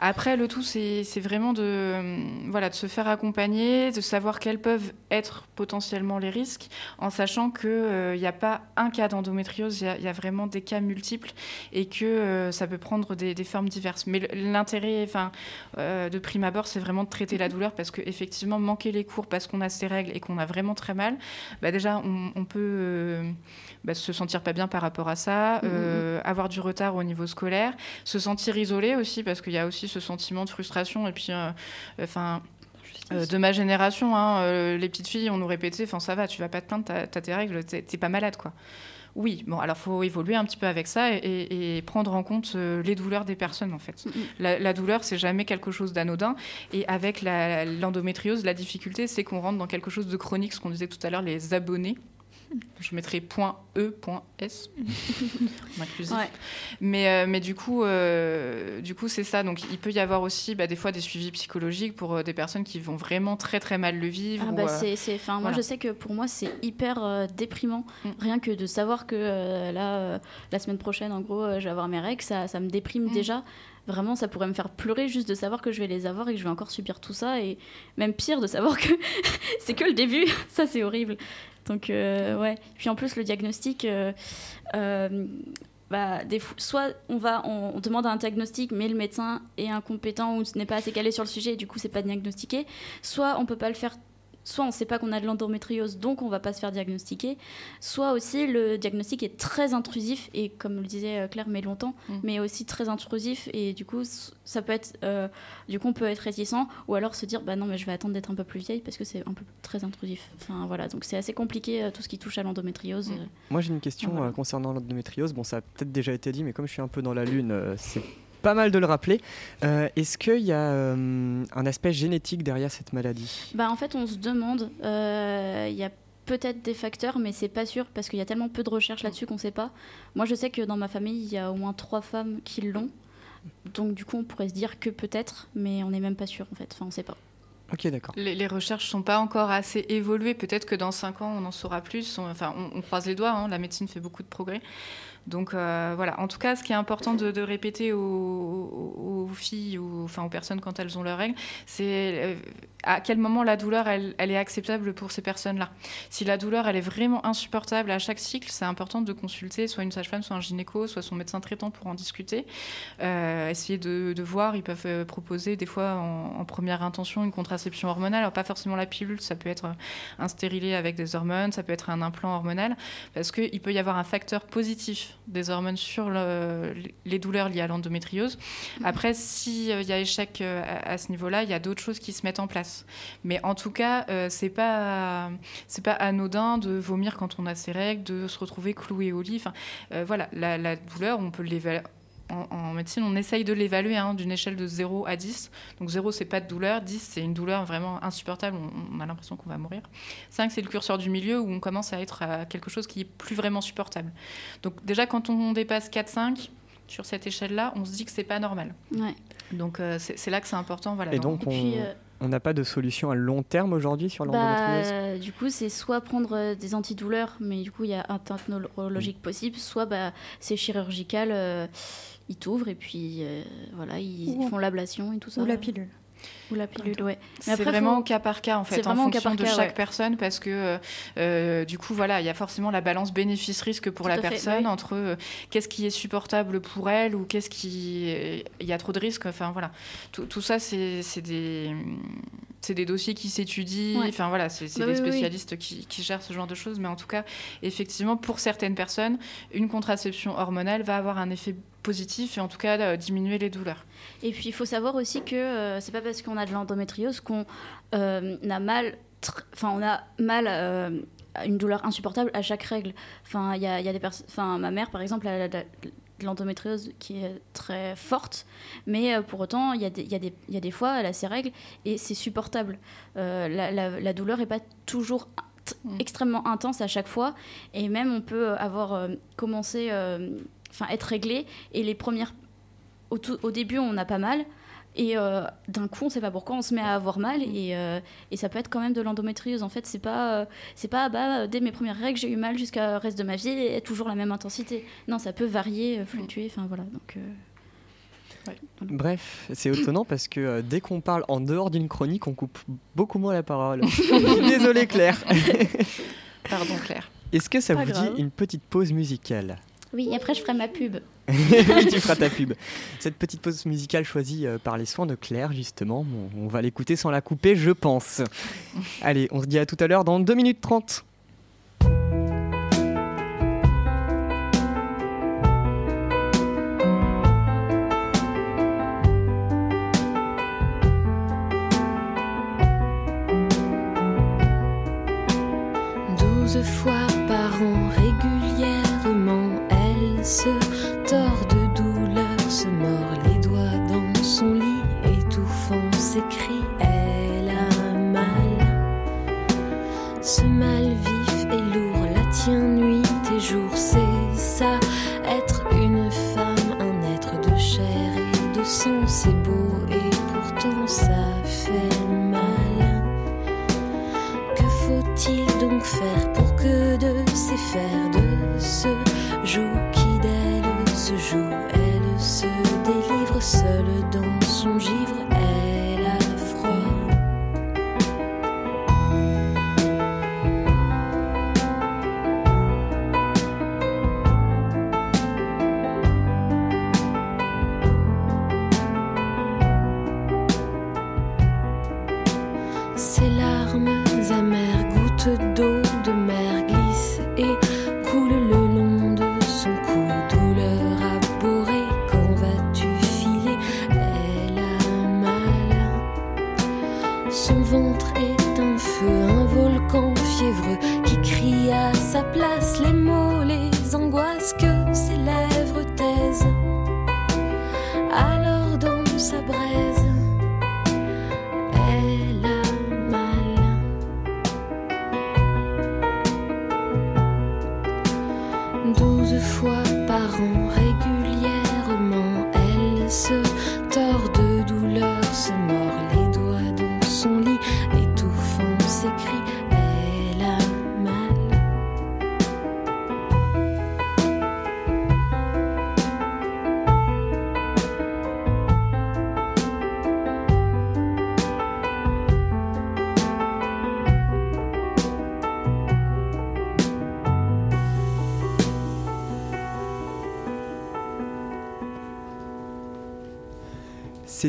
Après le tout c'est vraiment de, euh, voilà, de se faire accompagner, de savoir quels peuvent être potentiellement les risques en sachant qu'il n'y a pas un cas d'endométriose, il y a- il y, a vraiment des cas multiples et que euh, ça peut prendre des, des formes diverses. Mais l'intérêt enfin, euh, de prime abord, c'est vraiment de traiter la douleur parce qu'effectivement, manquer les cours parce qu'on a ses règles et qu'on a vraiment très mal, bah déjà, on, on peut euh, bah, se sentir pas bien par rapport à ça, euh, avoir du retard au niveau scolaire, se sentir isolé aussi parce qu'il y a aussi ce sentiment de frustration et puis... euh, Enfin, euh, de ma génération, hein, euh, les petites filles, on nous répétait, enfin ça va, tu vas pas te plaindre, t'as t'as tes règles, t'es t'es pas malade, quoi. Oui, bon, alors faut évoluer un petit peu avec ça et, et- et prendre en compte euh, les douleurs des personnes, en fait. La, la douleur, c'est jamais quelque chose d'anodin. Et avec la- l'endométriose, la difficulté, c'est qu'on rentre dans quelque chose de chronique, ce qu'on disait tout à l'heure, les abonnés. Je mettrai point .e, point .s, (laughs) en inclusif. Ouais. Mais, euh, mais du coup, euh, du coup c'est ça. Donc, il peut y avoir aussi bah, des fois des suivis psychologiques pour euh, des personnes qui vont vraiment très très mal le vivre. Ah ou, bah c'est, c'est, enfin, moi je sais que pour moi c'est hyper déprimant, Mm. rien que de savoir que là, la semaine prochaine en gros, je vais avoir mes règles, ça, ça me déprime Mm. déjà. Vraiment, ça pourrait me faire pleurer juste de savoir que je vais les avoir et que je vais encore subir tout ça. Et même pire, de savoir que (laughs) c'est que le début. (laughs) ça, c'est horrible. Donc, euh, ouais. Puis en plus, le diagnostic, euh, euh, bah, des soit on, va, on demande un diagnostic, mais le médecin est incompétent ou n'est pas assez calé sur le sujet et du coup, c'est pas diagnostiqué. Soit on peut pas le faire soit on ne sait pas qu'on a de l'endométriose, donc on va pas se faire diagnostiquer, soit aussi le diagnostic est très intrusif, et comme le disait euh, Claire, mais longtemps, Mm. mais aussi très intrusif, et du coup, ça peut être, euh, du coup, on peut être réticent, ou alors se dire, bah non, mais je vais attendre d'être un peu plus vieille, parce que c'est un peu très intrusif. Enfin, voilà, donc c'est assez compliqué, euh, tout ce qui touche à l'endométriose. Mm. Moi j'ai une question voilà. concernant l'endométriose. Bon, ça a peut-être déjà été dit, mais comme je suis un peu dans la lune, c'est pas mal de le rappeler. Euh, Est-ce qu'il y a euh, un aspect génétique derrière cette maladie? Bah, en fait, on se demande. euh, Il y a peut-être des facteurs, mais c'est pas sûr parce qu'il y a tellement peu de recherches là-dessus qu'on sait pas. Moi, je sais que dans ma famille, il y a au moins trois femmes qui l'ont. Donc, du coup, on pourrait se dire que peut-être, mais on n'est même pas sûr en fait. Enfin, on sait pas. Ok, d'accord. Les, les recherches sont pas encore assez évoluées. Peut-être que dans 5 ans, on en saura plus. On- enfin, on, on croise les doigts. hein, La médecine fait beaucoup de progrès. Donc euh, voilà. En tout cas, ce qui est important de, répéter aux, filles ou enfin aux personnes quand elles ont leurs règles, c'est euh, à quel moment la douleur elle, est acceptable pour ces personnes-là. Si la douleur elle est vraiment insupportable à chaque cycle, c'est important de consulter soit une sage-femme, soit un gynéco, soit son médecin traitant pour en discuter. Euh, essayer de, voir. Ils peuvent euh, proposer des fois en, première intention une contraception hormonale. Alors pas forcément la pilule, ça peut être un stérilet avec des hormones, ça peut être un implant hormonal, parce qu'il peut y avoir un facteur positif des hormones sur le- les douleurs liées à l'endométriose. Après, s'il y a échec euh, à, ce niveau-là, il y a d'autres choses qui se mettent en place. Mais en tout cas, euh, c'est pas pas anodin de vomir quand on a ses règles, de se retrouver cloué au lit. Enfin, euh, voilà, la, la douleur, on peut l'évaluer. En, en médecine, on essaye de l'évaluer hein, d'une échelle de 0 à 10. Donc 0, c'est pas de douleur. 10, c'est une douleur vraiment insupportable. On, on a l'impression qu'on va mourir. 5, c'est le curseur du milieu où on commence à être à quelque chose qui est plus vraiment supportable. Donc déjà, quand on dépasse 4-5 sur cette échelle-là, on se dit que c'est pas normal. Ouais. Donc euh, c'est c'est là que c'est important. Voilà, Et donc, Et puis, on euh, on n'a pas de solution à long terme aujourd'hui sur l'endométriose? Bah, du coup, c'est soit prendre euh, des antidouleurs, mais du coup, il y a un technologique possible, soit bah, c'est chirurgical, euh, ils t'ouvrent et puis euh, voilà, ils Ou- font l'ablation et tout ça. Ou la pilule. Ou la pilule, ouais. C'est vraiment faut- au cas par cas en fait, C'est en vraiment au cas fonction de cas, chaque ouais. personne, parce que euh, euh, du coup voilà, il y a forcément la balance bénéfice-risque pour Tout la fait, personne oui. entre euh, qu'est-ce qui est supportable pour elle ou qu'est-ce qui il y a trop de risques. Enfin voilà, tout, tout ça c'est c'est des c'est des dossiers qui s'étudient. Ouais. Enfin voilà, c'est Bah des oui, oui, oui. spécialistes qui, qui gèrent ce genre de choses. Mais en tout cas, effectivement, pour certaines personnes, une contraception hormonale va avoir un effet positif et en tout cas euh, diminuer les douleurs. Et puis il faut savoir aussi que euh, c'est pas parce qu'on a de l'endométriose qu'on euh, a mal, enfin on a mal euh, une douleur insupportable à chaque règle. Enfin il y y a des personnes, enfin ma mère par exemple elle a de l'endométriose qui est très forte, mais pour autant il y, a des- il y, y a des fois elle a ses règles et c'est supportable. La, la- la douleur est pas toujours Mm. extrêmement intense à chaque fois et même on peut avoir euh, commencé, euh, enfin être réglé et les premières au, tout- au début, on a pas mal. Et euh, d'un coup, on sait pas pourquoi, on se met à avoir mal. Et, euh, et ça peut être quand même de l'endométriose. En fait, c'est pas, euh, c'est pas bah, dès mes premières règles, j'ai eu mal jusqu'à le reste de ma vie et toujours la même intensité. Non, ça peut varier, fluctuer. Enfin voilà. Donc, euh, Bref, c'est étonnant parce que euh, dès qu'on parle en dehors d'une chronique, on coupe beaucoup moins la parole. (laughs) Désolé Claire. Pardon Claire. Est-ce que ça Pas vous grave. dit une petite pause musicale? Oui, après, je ferai ma pub. (laughs) Oui, tu feras ta pub. Cette petite pause musicale choisie euh, par les soins de Claire, justement, bon, on va l'écouter sans la couper, je pense. (laughs) Allez, on se dit à tout à l'heure dans 2 minutes 30. Douze fois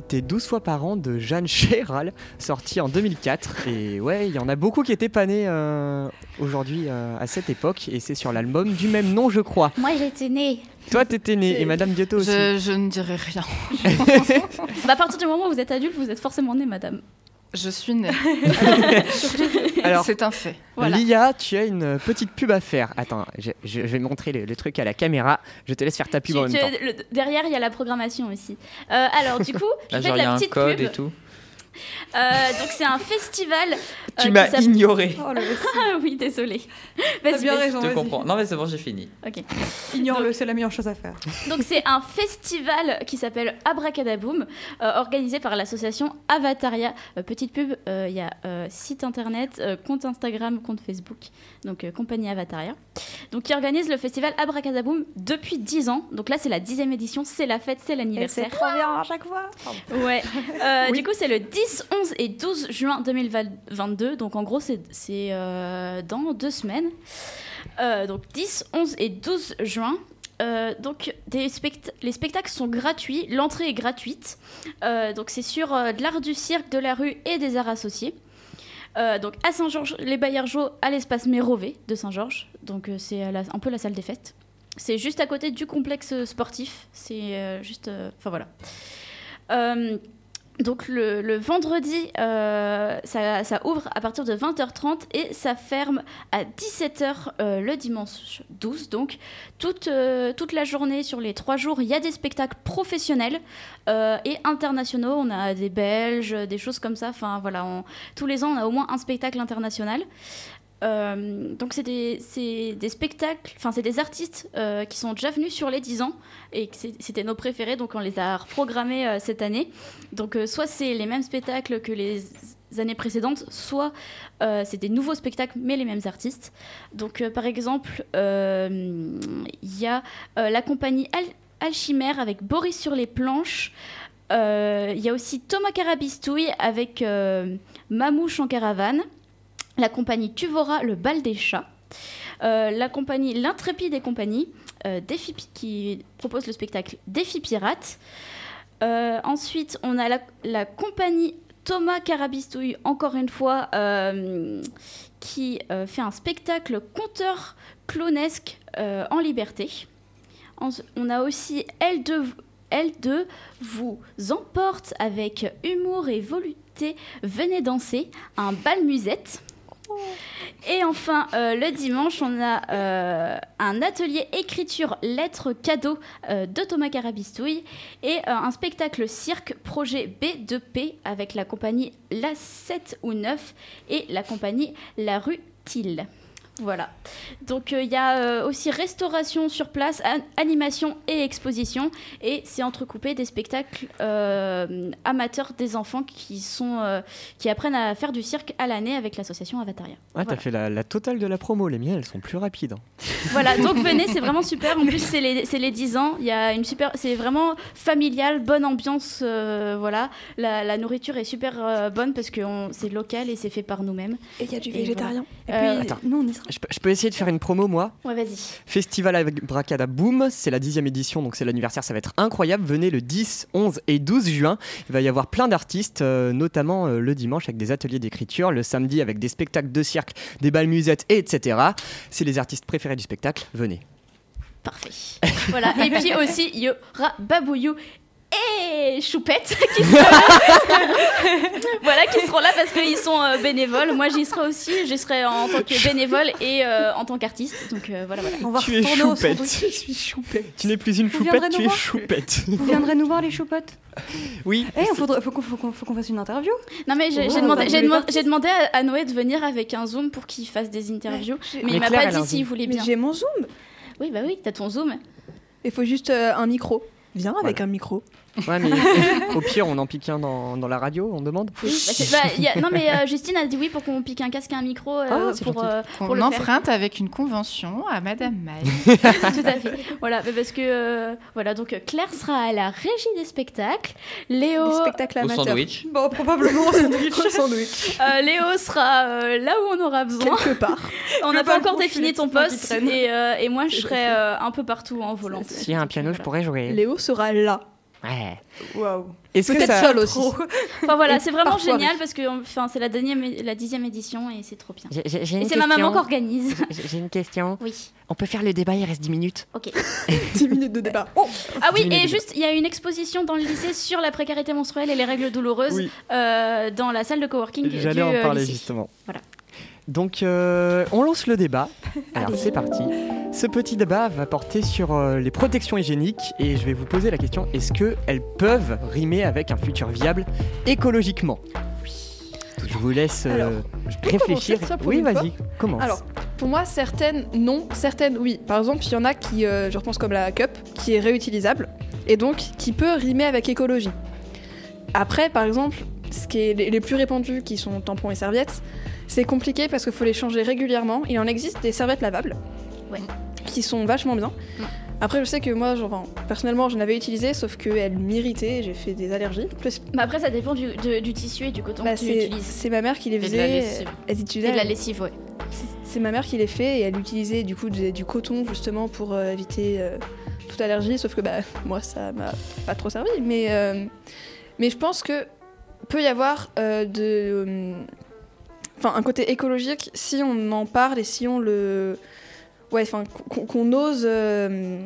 C'était 12 fois par an de Jeanne Chéral, sorti en 2004. Et ouais, il y en a beaucoup qui étaient pas nés euh, aujourd'hui euh, à cette époque. Et c'est sur l'album du même nom, je crois. Moi, j'étais née. Toi, t'étais né, et Madame Diotto aussi. Je, je ne dirai rien. (laughs) Bah, à partir du moment où vous êtes adulte, vous êtes forcément née, madame. Je suis née. (laughs) Alors, c'est un fait. Voilà. Lia, tu as une petite pub à faire. Attends, je, je- je vais montrer le, le truc à la caméra. Je te laisse faire ta pub Tu- en même tu- temps. le- derrière, il y a la programmation aussi. Euh, alors, du coup, je fais genre, de il y a la un petite code pub. et tout. Euh, donc, c'est un festival. euh, Tu m'as ignoré. Oh, (laughs) Ah oui, désolé. Vas-y, bien raison, Je te comprends. Non, mais c'est bon, j'ai fini. Ok. Ignore-le, c'est la meilleure chose à faire. Donc c'est un festival qui s'appelle Abracadaboom, euh, organisé par l'association Avataria. Euh, petite pub, euh, il y a euh, site internet, euh, compte Instagram, compte Facebook, donc euh, compagnie Avataria. Donc qui organise le festival Abracadaboom depuis 10 ans. Donc là c'est la dixième édition, c'est la fête, c'est Et c'est l'anniversaire. trop bien à chaque fois. Ouais. Euh, Du coup, c'est le 10, 11 et 12 juin 2022. Donc, en gros, c'est euh, dans deux semaines. Euh, donc, 10, 11 et 12 juin. Euh, donc, les spectacles sont gratuits. L'entrée est gratuite. Donc, c'est sur de l'art du cirque, de la rue et des arts associés. Donc, à Saint-Georges-les-Baillargeaux, à l'espace Mérové de Saint-Georges. Donc, c'est un peu la salle des fêtes. C'est juste à côté du complexe sportif. C'est juste. Enfin, voilà. Donc le, vendredi, euh, ça, ouvre à partir de 20h30 et ça ferme à 17h euh, le dimanche 12. Donc toute, euh, toute la journée, sur les trois jours, il y a des spectacles professionnels et internationaux. On a des Belges, des choses comme ça. Enfin voilà, tous les ans, on a au moins un spectacle international. Euh, donc c'est des, spectacles, enfin c'est des artistes euh, qui sont déjà venus sur les 10 ans et c'était nos préférés, donc on les a reprogrammés euh, cette année. Donc soit c'est les mêmes spectacles que les années précédentes, soit c'est des nouveaux spectacles mais les mêmes artistes. Donc par exemple, il y a la compagnie Al- Alchimère avec Boris sur les planches. Il y a aussi Thomas Carabistouille avec Mamouche en caravane. La compagnie Tuvora, le bal des chats. Euh, la compagnie L'Intrépide et compagnie, euh, qui propose le spectacle Défi Pirate. Euh, ensuite, on a la, compagnie Thomas Carabistouille, encore une fois, qui fait un spectacle conteur clonesque en liberté. On a aussi L2, L2 vous emporte avec humour et volupté. Venez danser, un bal musette. Et enfin, euh, le dimanche, on a euh, un atelier écriture lettres cadeaux euh, de Thomas Carabistouille et un spectacle cirque projet B2P avec la compagnie La 7 ou 9 et la compagnie La Rue Tille. Voilà. Donc euh, il y a euh, aussi restauration sur place, an- animation et exposition. Et c'est entrecoupé des spectacles euh, amateurs des enfants qui, sont, euh, qui apprennent à faire du cirque à l'année avec l'association Avataria. Ah, t'as Voilà. fait la, la totale de la promo. Les miennes, elles sont plus rapides. hein. (laughs) Voilà, donc venez, c'est vraiment super. En plus, c'est les, c'est les 10 ans. Il y a une super, c'est vraiment familial, bonne ambiance. euh, voilà, la, la nourriture est super euh, bonne parce que c'est local et c'est fait par nous-mêmes. Et il y a du Et végétarien. Et Euh, puis, attends. nous, on y sera. Je peux, je peux essayer de faire une promo, moi Ouais, vas-y. Festival avec Bracada Boom, c'est la dixième édition, donc c'est l'anniversaire, ça va être incroyable. Venez le 10, 11 et 12 juin. Il va y avoir plein d'artistes, euh, notamment euh, le dimanche avec des ateliers d'écriture, le samedi avec des spectacles de cirque, des balles musettes, et etc. C'est les artistes préférés du spectacle, venez. Parfait. voilà. Et puis aussi, il y aura Babouyou et Choupette (laughs) qui seront, (laughs) voilà, qui seront là parce qu'ils sont euh, bénévoles. Moi, j'y serai aussi. J'y serai en tant que bénévole et euh, en tant qu'artiste. Donc euh, voilà, voilà. On va Tu es retourner au choupette. sandwich. (laughs) Je suis choupette. Tu n'es plus une Vous choupette, viendrez tu nous es voir choupette. Vous viendrez nous voir les choupottes Oui. Eh, il faudrait- faut qu'on faut qu'on- faut qu'on fasse une interview. Non, mais j'ai demandé, vous j'ai les demandé, faire. j'ai demandé à, à Noé de venir avec un zoom pour qu'il fasse des interviews. Mais, Mais il m'a Claire, pas elle a un dit s'il voulait Mais bien. j'ai mon zoom. Oui, bah oui, t'as ton zoom. Il faut juste euh, un micro. Viens avec un micro. Ouais, mais (laughs) au pire, on en pique un dans, dans la radio, on demande. Oui, bah, bah, il y a- non, mais euh, Justine a dit oui pour qu'on pique un casque et un micro euh, Ah, c'est pour, euh, pour On le faire. emprunte avec une convention à Madame Maille. (laughs) (laughs) Tout à fait. Voilà, mais parce que euh, voilà, donc Claire sera à la régie des spectacles. Léo, Des spectacles Au amateurs. sandwich. Bon, probablement au sandwich. Au sandwich. euh, Léo sera euh, là où on aura besoin. Quelque part. On n'a pas encore défini ton poste et, euh, et moi je serai euh, un peu partout en volant. S'il y a un piano, je pourrais jouer. Léo sera là. Ouais. Waouh. Est-ce que Peut-être ça... seul aussi. (laughs) Enfin voilà, Et c'est vraiment parfois génial parce que enfin c'est la dernière, la dixième édition et c'est trop bien. Et une c'est ma maman question. qui organise. (laughs) J'ai une question. Oui. On peut faire le débat, il reste 10 minutes. Ok. (laughs) 10 minutes de débat. Oh Ah oui, et juste, il y a une exposition dans le lycée sur la précarité menstruelle et les règles douloureuses Oui. euh, dans la salle de coworking du J'allais en euh, parler lycée. justement. Voilà. Donc, euh, on lance le débat. (laughs) Alors, c'est parti. Ce petit débat va porter sur euh, les protections hygiéniques et je vais vous poser la question est-ce qu'elles peuvent rimer avec un futur viable écologiquement? Je vous laisse euh, Alors, réfléchir. pour Oui, vas-y, commence. Alors, pour moi, certaines non, certaines oui. Par exemple, il y en a qui, euh, je repense comme la cup, qui est réutilisable et donc qui peut rimer avec écologie. Après, par exemple, ce qui est les les plus répandus, qui sont tampons et serviettes, c'est compliqué parce qu'il faut les changer régulièrement. Il en existe des serviettes lavables, Ouais. qui sont vachement bien. Après, je sais que moi, genre, personnellement, j'en avais utilisé, sauf qu'elles m'irritaient, j'ai fait des allergies. Plus- Bah après, ça dépend du, de- du tissu et du coton bah, que tu c'est utilises. c'est ma mère qui les Et de faisait. la lessive. Elle Et utilisait de la lessive, ouais. c'est ma mère qui les fait et elle utilisait du coup du, du coton justement pour euh, éviter euh, toute allergie, sauf que bah, (laughs) moi ça m'a pas trop servi. Mais, euh, mais je pense que peut y avoir de, enfin un côté écologique si on en parle et si on le, ouais, enfin qu'on ose, euh,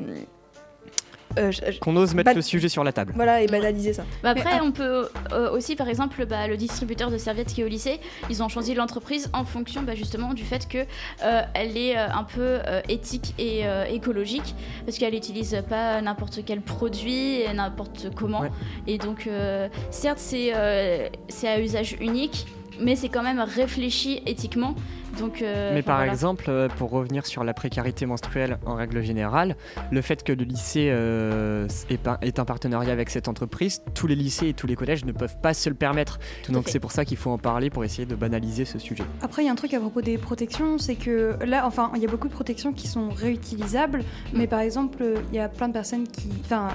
euh, Qu'on ose mettre Bah- le sujet sur la table. voilà et banaliser ça. Bah après, Mais, on peut euh, aussi, par exemple, bah, le distributeur de serviettes qui est au lycée, ils ont choisi l'entreprise en fonction bah, justement du fait que euh, elle est euh, un peu euh, éthique et euh, écologique, parce qu'elle n'utilise pas n'importe quel produit, et n'importe comment. Ouais. Et donc, euh, certes, c'est euh, c'est à usage unique, mais c'est quand même réfléchi éthiquement. Donc, euh, Mais par voilà. exemple, euh, pour revenir sur la précarité menstruelle en règle générale, le fait que le lycée euh, est, un partenariat avec cette entreprise, tous les lycées et tous les collèges ne peuvent pas se le permettre. Tout Donc c'est pour ça qu'il faut en parler pour essayer de banaliser ce sujet. Après, il y a un truc à propos des protections, c'est que là, enfin, il y a beaucoup de protections qui sont réutilisables, mais par exemple, il y a plein de personnes qui, enfin,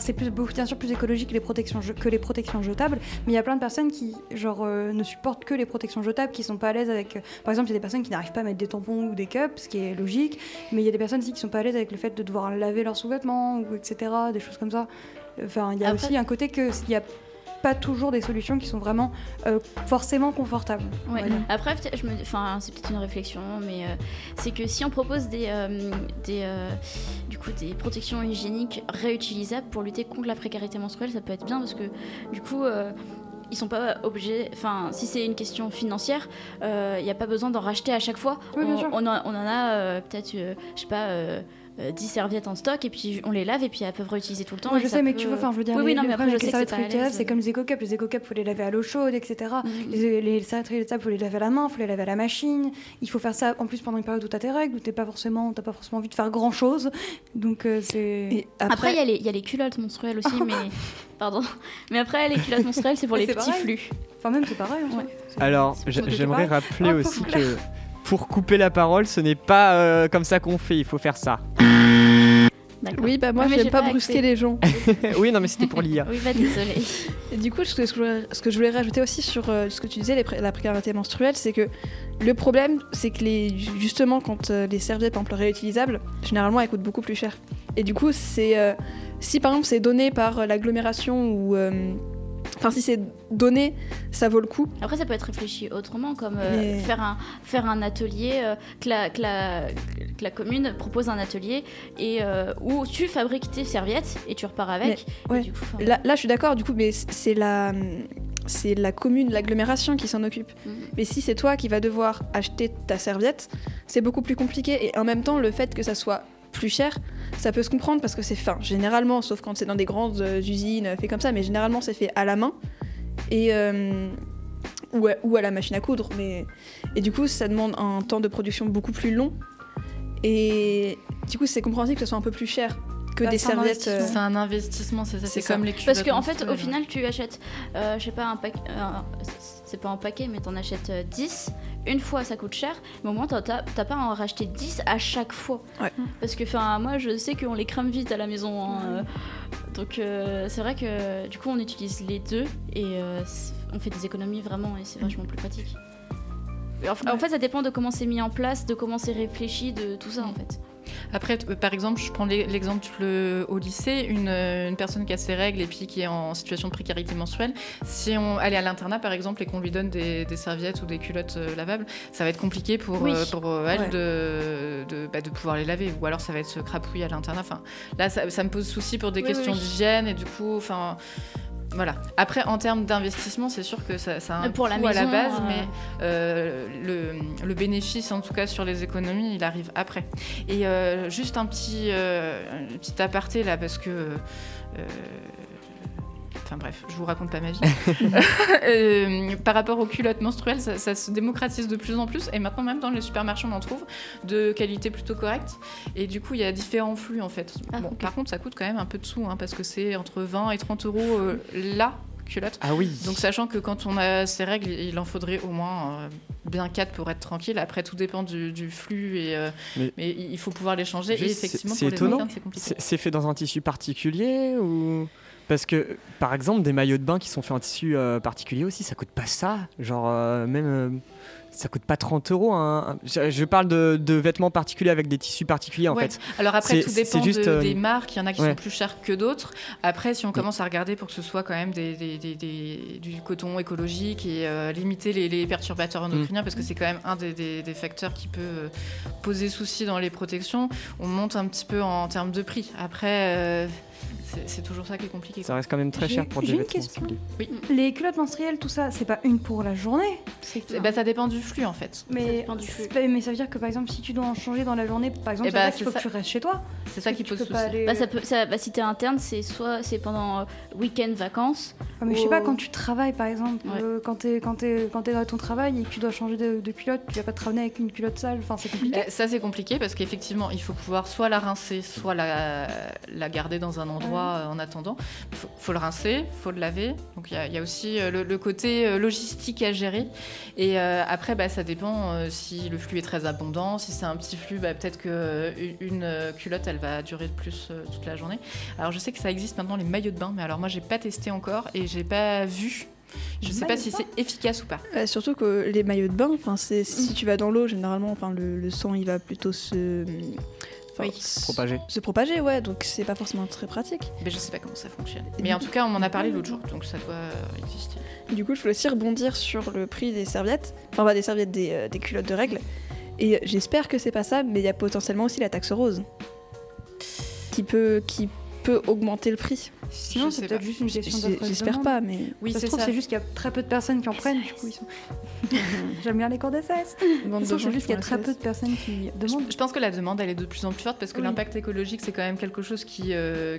c'est plus, bien sûr plus écologique que les protections que les protections jetables, mais il y a plein de personnes qui, genre, euh, ne supportent que les protections jetables, qui sont pas à l'aise avec, par exemple, il y a des personnes qui n'arrivent pas à mettre des tampons ou des cups, ce qui est logique, mais il y a des personnes aussi qui sont pas à l'aise avec le fait de devoir laver leurs sous-vêtements ou etc., des choses comme ça. Enfin, il y a Après- aussi un côté que il y a pas toujours des solutions qui sont vraiment euh, forcément confortables. on Ouais. Après, je me, enfin, c'est peut-être une réflexion, mais euh, c'est que si on propose des, euh, des, du coup, des protections hygiéniques réutilisables pour lutter contre la précarité menstruelle, ça peut être bien parce que du coup. Euh, ils sont pas obligés, enfin, si c'est une question financière, il n'y a pas besoin d'en racheter à chaque fois. Oui, on, en, on en a euh, peut-être, euh, je sais pas, euh, euh, 10 serviettes en stock et puis on les lave et puis elles peuvent réutiliser tout le temps. Moi, et je sais, mais peut- tu vois, enfin, je veux dire, Oui, les, oui, non, les mais après, je sais que c'est comme les éco-cups. Les éco-cups, faut les laver à l'eau chaude, etc. Mhm. Les, les serviettes réutilisables, faut les laver à la main, faut les laver à la machine. Il faut faire ça en plus pendant une période où t'as tes règles, où t'es pas forcément, t'as pas forcément envie de faire grand chose. Donc euh, c'est. Après, il y, a les- il y a les culottes menstruelles aussi, (laughs) mais. Pardon. Mais après, les culottes menstruelles, c'est pour les petits pareil. flux. Enfin, même c'est pareil. en Ouais. Alors, j'aimerais rappeler aussi que pour couper la parole, ce n'est pas euh, comme ça qu'on fait, il faut faire ça. Oui, bah moi Ouais, mais j'aime j'ai pas, pas brusquer les gens. (laughs) oui, non, mais c'était pour lire. Oui, bah désolé. (laughs) Et du coup, ce que, ce que je voulais, ce que je voulais rajouter aussi sur euh, ce que tu disais, les pré- la précarité menstruelle, c'est que le problème, c'est que les, justement, quand euh, les serviettes, par exemple, réutilisables, généralement, elles coûtent beaucoup plus cher. Et du coup, c'est euh, si par exemple c'est donné par euh, l'agglomération ou euh, Enfin, si c'est donné, ça vaut le coup. Après, ça peut être réfléchi autrement, comme euh, Mais- faire, un, faire un atelier, euh, que, la, que, la, que la commune propose un atelier et, euh, où tu fabriques tes serviettes et tu repars avec. ouais. Et du coup, enfin, Là, là, je suis d'accord, du coup, mais c'est la, c'est la commune, l'agglomération qui s'en occupe. Mhm. Mais si c'est toi qui vas devoir acheter ta serviette, c'est beaucoup plus compliqué. Et en même temps, le fait que ça soit plus cher, ça peut se comprendre parce que c'est fin. Généralement, sauf quand c'est dans des grandes usines fait comme ça, mais généralement c'est fait à la main et euh, ou, à, ou à la machine à coudre. Mais et du coup, ça demande un temps de production beaucoup plus long. Et du coup, c'est compréhensible que ce soit un peu plus cher que Bah, des serviettes. euh, C'est un investissement, c'est ça. c'est C'est ça. comme les Parce culottes qu'en fait, au final, tu achètes, euh, je sais pas, un paquet. c'est pas un paquet, mais t'en achètes euh, 10. Une fois, ça coûte cher. Mais au moins, t'as pas à en racheter 10 à chaque fois. Ouais. Parce que, enfin, moi, je sais qu'on les crame vite à la maison. hein, euh. Donc, euh, c'est vrai que du coup, on utilise les deux et euh, on fait des économies vraiment et c'est vachement plus pratique. En fait, ça dépend de comment c'est mis en place, de comment c'est réfléchi, de tout ça en fait. Après, par exemple, je prends l'e- l'exemple au lycée, une, euh, une personne qui a ses règles et puis qui est en situation de précarité menstruelle, si on elle est à l'internat par exemple et qu'on lui donne des, des serviettes ou des culottes euh, lavables, ça va être compliqué pour, Oui. euh, pour elle Ouais. de, de, bah, de pouvoir les laver ou alors ça va être se crapouiller à l'internat. Enfin, là, ça, ça me pose souci pour des Oui, questions oui. d'hygiène et du coup, enfin. Voilà. Après, en termes d'investissement, c'est sûr que ça, ça a un Pour la coût à la base, euh, mais euh, le, le bénéfice, en tout cas sur les économies, il arrive après. Et euh, juste un petit, un petit aparté là, parce que. Enfin bref, je vous raconte pas ma vie. (laughs) Euh, par rapport aux culottes menstruelles, ça, ça se démocratise de plus en plus. Et maintenant, même dans les supermarchés, on en trouve de qualité plutôt correcte. Et du coup, il y a différents flux en fait. Ah, bon. Par contre, ça coûte quand même un peu de sous, hein, parce que c'est entre 20 et 30 euros euh, la culotte. Ah oui. Donc sachant que quand on a ces règles, il en faudrait au moins euh, bien 4 pour être tranquille. Après, tout dépend du, du flux, et, euh, Mais- mais, il faut pouvoir les changer. Et effectivement, c'est pour étonnant. compliqué. C'est fait dans un tissu particulier ou parce que par exemple des maillots de bain qui sont faits en tissu euh, particulier aussi ça coûte pas ça genre euh, même euh, ça coûte pas 30 euros hein. je, je parle de, de vêtements particuliers avec des tissus particuliers en Ouais. fait Alors après, tout dépend juste, de- euh, des marques. Il y en a qui ouais. sont plus chères que d'autres. Après, si on commence à regarder pour que ce soit quand même des, des- des- des- du coton écologique et euh, limiter les, les perturbateurs endocriniens, Mm. parce que c'est quand même un des, facteurs qui peut poser souci dans les protections, on monte un petit peu en termes de prix. Après, c'est- toujours ça qui est compliqué. ça reste quand même très cher pour des j'ai une vêtements question. ciblés. Les culottes menstruelles, tout ça, c'est pas une pour la journée. C'est ben, ça dépend du flux en fait. Mais, du flux. ça veut dire que par exemple, si tu dois en changer dans la journée, par exemple, Eh dire qu'il faut que tu restes chez toi. C'est ça qui pose souci. aller- Bah, ça peut, ça, bah, si t'es interne, c'est soit c'est pendant euh, week-end, vacances. Ah, mais je sais pas, quand tu travailles par exemple, Ouais. euh, quand t'es quand t'es quand t'es dans ton travail et que tu dois changer de, de culotte, tu vas pas travailler avec une culotte sale. Enfin, c'est compliqué. Eh, Ça c'est compliqué parce qu'effectivement il faut pouvoir soit la rincer, soit la, la garder dans un endroit euh, en attendant. Il faut, faut le rincer, faut le laver. Donc il y a- il y, a aussi euh, le, le côté euh, logistique à gérer. Et après bah, ça dépend si le flux est très abondant, si c'est un petit flux, bah, peut-être qu'une une culotte elle va durer de plus toute la journée. Alors je sais que ça existe maintenant les maillots de bain, mais alors moi j'ai pas testé encore et j'ai pas vu. Je Les sais pas si c'est efficace ou pas. Surtout que les maillots de bain, enfin, c'est si tu vas dans l'eau, généralement, enfin, le, le sang il va plutôt se, Oui. s- Propager. se propager, ouais. Donc c'est pas forcément très pratique. Mais je sais pas comment ça fonctionne. Mais en tout cas, on m'en a parlé l'autre jour, donc ça doit euh, exister. Du coup, je voulais aussi rebondir sur le prix des serviettes, enfin pas des serviettes, des, euh, des culottes de règles. Et j'espère que c'est pas ça, mais il y a potentiellement aussi la taxe rose qui peut, qui peut augmenter le prix. Sinon, c'est peut-être juste une question d'offre J'espère pas, mais Oui, ça se trouve, ça. c'est juste qu'il y a très peu de personnes qui en prennent. Du coup, ils sont... (laughs) J'aime bien les cours d'essai. C'est juste qu'il y a très peu de personnes qui demandent. Je, pense que la demande, elle est de plus en plus forte parce que Oui. l'impact écologique, c'est quand même quelque chose qui, euh,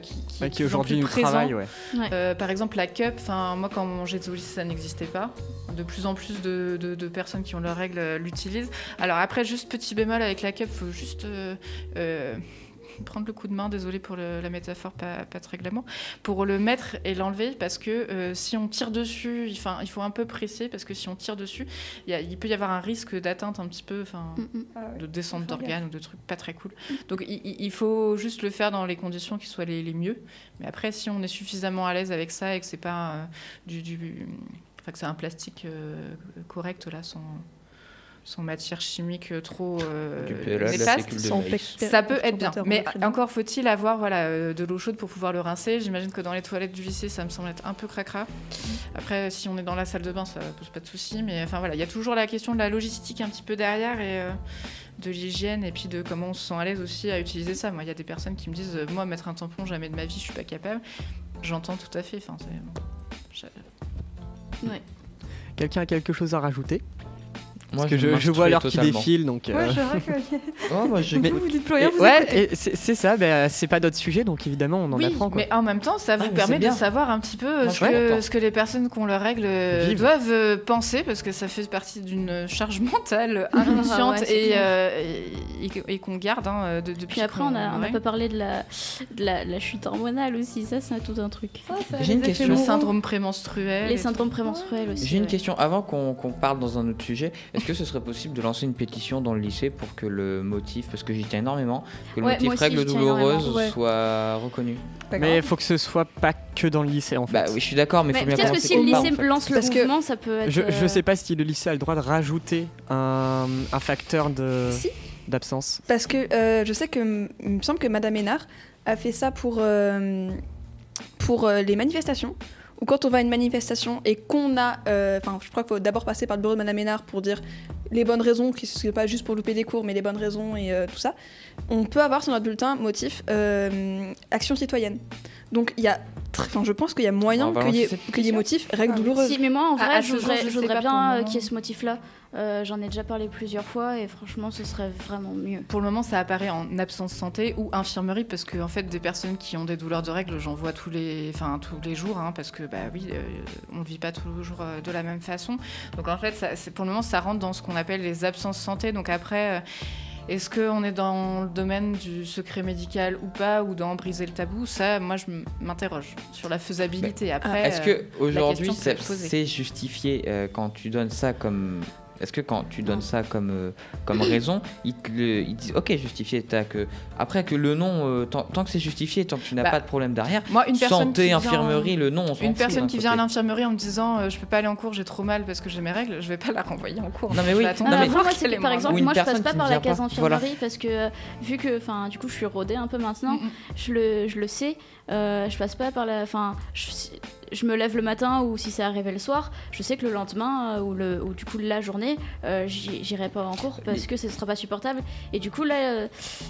qui, aujourd'hui nous présent. travaille ouais. Euh, par exemple, la cup, enfin, moi quand j'étais au lycée, ça n'existait pas. De plus en plus de, de- de personnes qui ont leurs règles euh, l'utilisent. Alors après, juste petit bémol avec la cup, faut juste euh, euh, prendre le coup de main, désolé pour le- la métaphore pas, pas très glamour, pour le mettre et l'enlever parce que euh, si on tire dessus, il, 'fin, il faut un peu presser parce que si on tire dessus, il, y a- il peut y avoir un risque d'atteinte un petit peu, enfin, Mm, mm. Ah de descente d'organes ou de trucs pas très cool. Donc il, faut juste le faire dans les conditions qui soient les, les mieux. Mais après, si on est suffisamment à l'aise avec ça et que c'est pas euh, du, du- enfin, que c'est un plastique euh, correct là, sans, sans matière chimique trop euh, PLA, néfaste, ça peut être bien, mais encore faut-il avoir voilà, euh, de l'eau chaude pour pouvoir le rincer. J'imagine que dans les toilettes du lycée, ça me semble être un peu cracra. Après, si on est dans la salle de bain, ça pose pas de souci. Mais enfin voilà, il y a toujours la question de la logistique un petit peu derrière et euh, de l'hygiène et puis de comment on se sent à l'aise aussi à utiliser ça. Moi, il y a des personnes qui me disent, euh, moi, mettre un tampon, jamais de ma vie, je suis pas capable. J'entends tout à fait. Enfin, c'est- Ouais. Quelqu'un a quelque chose à rajouter? Moi, Parce que je je, vois l'heure qui défile, donc... euh, Ouais, je vois (laughs) que. Oh, moi, je- (laughs) Mais- Vous, vous dites plus rien, vous ouais, c'est ça, bah, c'est pas notre sujet, donc évidemment on en oui, apprend. Quoi. mais en même temps, ça vous mais permet de bien. savoir un petit peu ce, que, ce que les personnes qui ont leurs règles euh, doivent euh, penser, parce que ça fait partie d'une charge mentale (laughs) inconsciente Ouais, c'est et, clair. euh, et, et- et qu'on garde hein, de, depuis Puis après, on a- on n'a pas parlé de la, de la, la chute hormonale aussi. Ça, c'est tout un truc. J'ai une question. le syndrome prémenstruel. Les syndromes prémenstruels aussi. J'ai une question. Avant qu'on qu'on parle dans un autre sujet, est-ce que ce serait possible de lancer une pétition dans le lycée pour que le motif, parce que j'y tiens énormément, que le Ouais, motif aussi, règle douloureuse ouais. soit reconnu Mais il faut que ce soit pas que dans le lycée en fait. Bah oui, je suis d'accord, mais il Mais faut bien peut-être que si le part, lycée en fait. lance le Parce que mouvement, ça peut être. je, je euh, sais pas si le lycée a le droit de rajouter un, un facteur de Si. d'absence. Parce que euh, je sais que il me semble que Madame Hénard a fait ça pour, euh, pour euh, les manifestations. Ou quand on va à une manifestation et qu'on a. euh, Enfin, je crois qu'il faut d'abord passer par le bureau de Madame Hénard pour dire les bonnes raisons, qui ce n'est pas juste pour louper des cours, mais les bonnes raisons et euh, tout ça. On peut avoir sur notre bulletin motif euh, action citoyenne. Donc il y a. Enfin, je pense qu'il y a moyen qu'il y, ait- y motif règle Ah oui. douloureuse. Si, mais moi en À- vrai, à je ce jour, voudrais, je voudrais bien qu'il y ait ce motif-là. Euh, J'en ai déjà parlé plusieurs fois et franchement, ce serait vraiment mieux. Pour le moment, ça apparaît en absence santé ou infirmerie parce que en fait, des personnes qui ont des douleurs de règles, j'en vois tous les, enfin tous les jours, hein, parce que bah oui, euh, on ne vit pas toujours euh, de la même façon. Donc en fait, ça, pour le moment, ça rentre dans ce qu'on appelle les absences santé. Donc après. euh, est-ce qu'on est dans le domaine du secret médical ou pas, ou dans briser le tabou? Ça, moi, je m'interroge sur la faisabilité. Après, Est-ce que aujourd'hui c'est justifié euh, quand tu donnes ça comme est-ce que quand tu donnes ça comme, euh, comme raison, ils, te le- ils disent ok justifié, t'as que après que le nom euh, tant, tant que c'est justifié, tant que tu n'as Bah, pas de problème derrière, moi, une personne santé, qui vient- infirmerie, le nom, on s'en Une personne d'un qui vient à l'infirmerie en me disant euh, je peux pas aller en cours, j'ai trop mal parce que j'ai mes règles, je vais pas la renvoyer en cours. Non, mais oui. Non, mais- moi, par exemple, moi je passe pas par la case infirmerie parce que euh, vu que, enfin, du coup, je suis rodée un peu maintenant, Mm, mm. je le, je le sais, euh, je passe pas par la, enfin, je, je me lève le matin ou si c'est arrivé le soir, je sais que le lendemain euh, ou le, ou du coup la journée, euh, j'irai pas en cours parce que ce sera pas supportable et du coup là,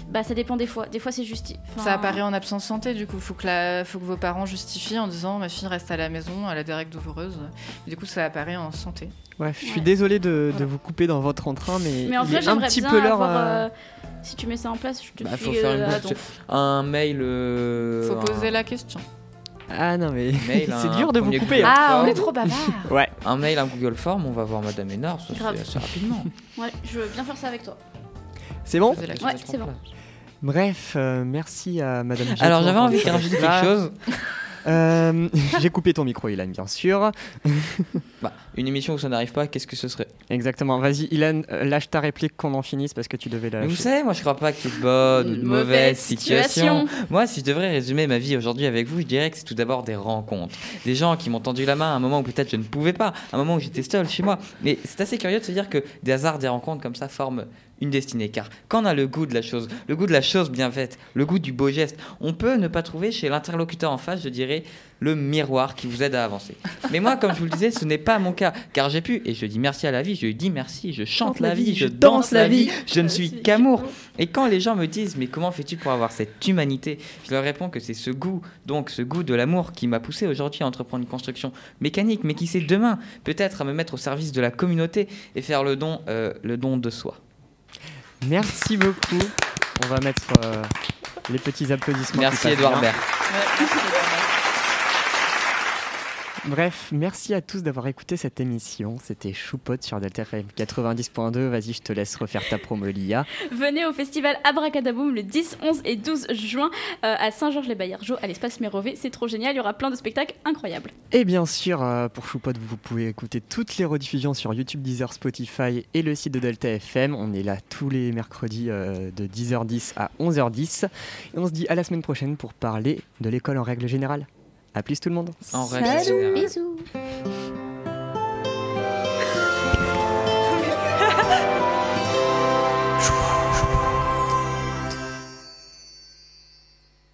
bah ça dépend des fois, des fois c'est justi. enfin, Ça apparaît en absence santé, du coup, faut que, la... faut que vos parents justifient en disant ma fille reste à la maison, elle a des règles douloureuses. Du coup, ça apparaît en santé. Bref, je suis Ouais. désolé de, de vous couper dans votre entrain, mais, Mais en il vrai, est un petit bien peu l'heure. euh, euh, si tu mets ça en place, je te Bah, suis faut faire une euh, à un mail. euh, Faut un- poser la question. Ah non mais (laughs) c'est dur de vous couper. Google. Ah, on est trop bavard (laughs) Ouais. Un mail, un Google Form, on va voir Madame Hénard, ça fait assez rapidement. (laughs) Ouais, je veux bien faire ça avec toi. C'est bon? Ouais, c'est bon. Bref, euh, merci à Madame. Alors j'avais envie de rajouter là. quelque chose. Euh, (laughs) J'ai coupé ton micro, Ilan, bien sûr. (laughs) Bah, une émission où ça n'arrive pas, qu'est-ce que ce serait? Exactement. Vas-y, Ilan, euh, lâche ta réplique qu'on en finisse parce que tu devais la Mais vous lâcher. savez, moi je crois pas qu'il y ait de bonne ou de Une mauvaise situation. situation. Moi, si je devrais résumer ma vie aujourd'hui avec vous, je dirais que c'est tout d'abord des rencontres. Des gens qui m'ont tendu la main à un moment où peut-être je ne pouvais pas, à un moment où j'étais seul chez moi. Mais c'est assez curieux de se dire que des hasards, des rencontres comme ça forment une destinée. Car quand on a le goût de la chose, le goût de la chose bien faite, le goût du beau geste, on peut ne pas trouver chez l'interlocuteur en face, je dirais, le miroir qui vous aide à avancer. Mais moi, comme je vous le disais, ce n'est pas mon cas. Car j'ai pu, et je dis merci à la vie, je dis merci, je chante la vie, je danse la vie, je ne suis qu'amour. Et quand les gens me disent mais comment fais-tu pour avoir cette humanité? Je leur réponds que c'est ce goût, donc ce goût de l'amour qui m'a poussé aujourd'hui à entreprendre une construction mécanique, mais qui sait demain peut-être à me mettre au service de la communauté et faire le don, euh, le don de soi. Merci beaucoup. On va mettre euh, les petits applaudissements. Merci Edouard bien. Bref, merci à tous d'avoir écouté cette émission. C'était Choupot sur Delta FM 90.2. Vas-y, je te laisse refaire ta promo, Lia. Venez au festival Abracadaboum le 10, 11 et 12 juin euh, à Saint-Georges-les-Baillargeaux à l'espace Mérové. C'est trop génial, il y aura plein de spectacles incroyables. Et bien sûr, euh, pour Choupot, vous pouvez écouter toutes les rediffusions sur YouTube, Deezer, Spotify et le site de Delta FM. On est là tous les mercredis euh, de 10h10 à 11h10. Et on se dit à la semaine prochaine pour parler de l'école en règle générale. À plus tout le monde. En Salut, bisous.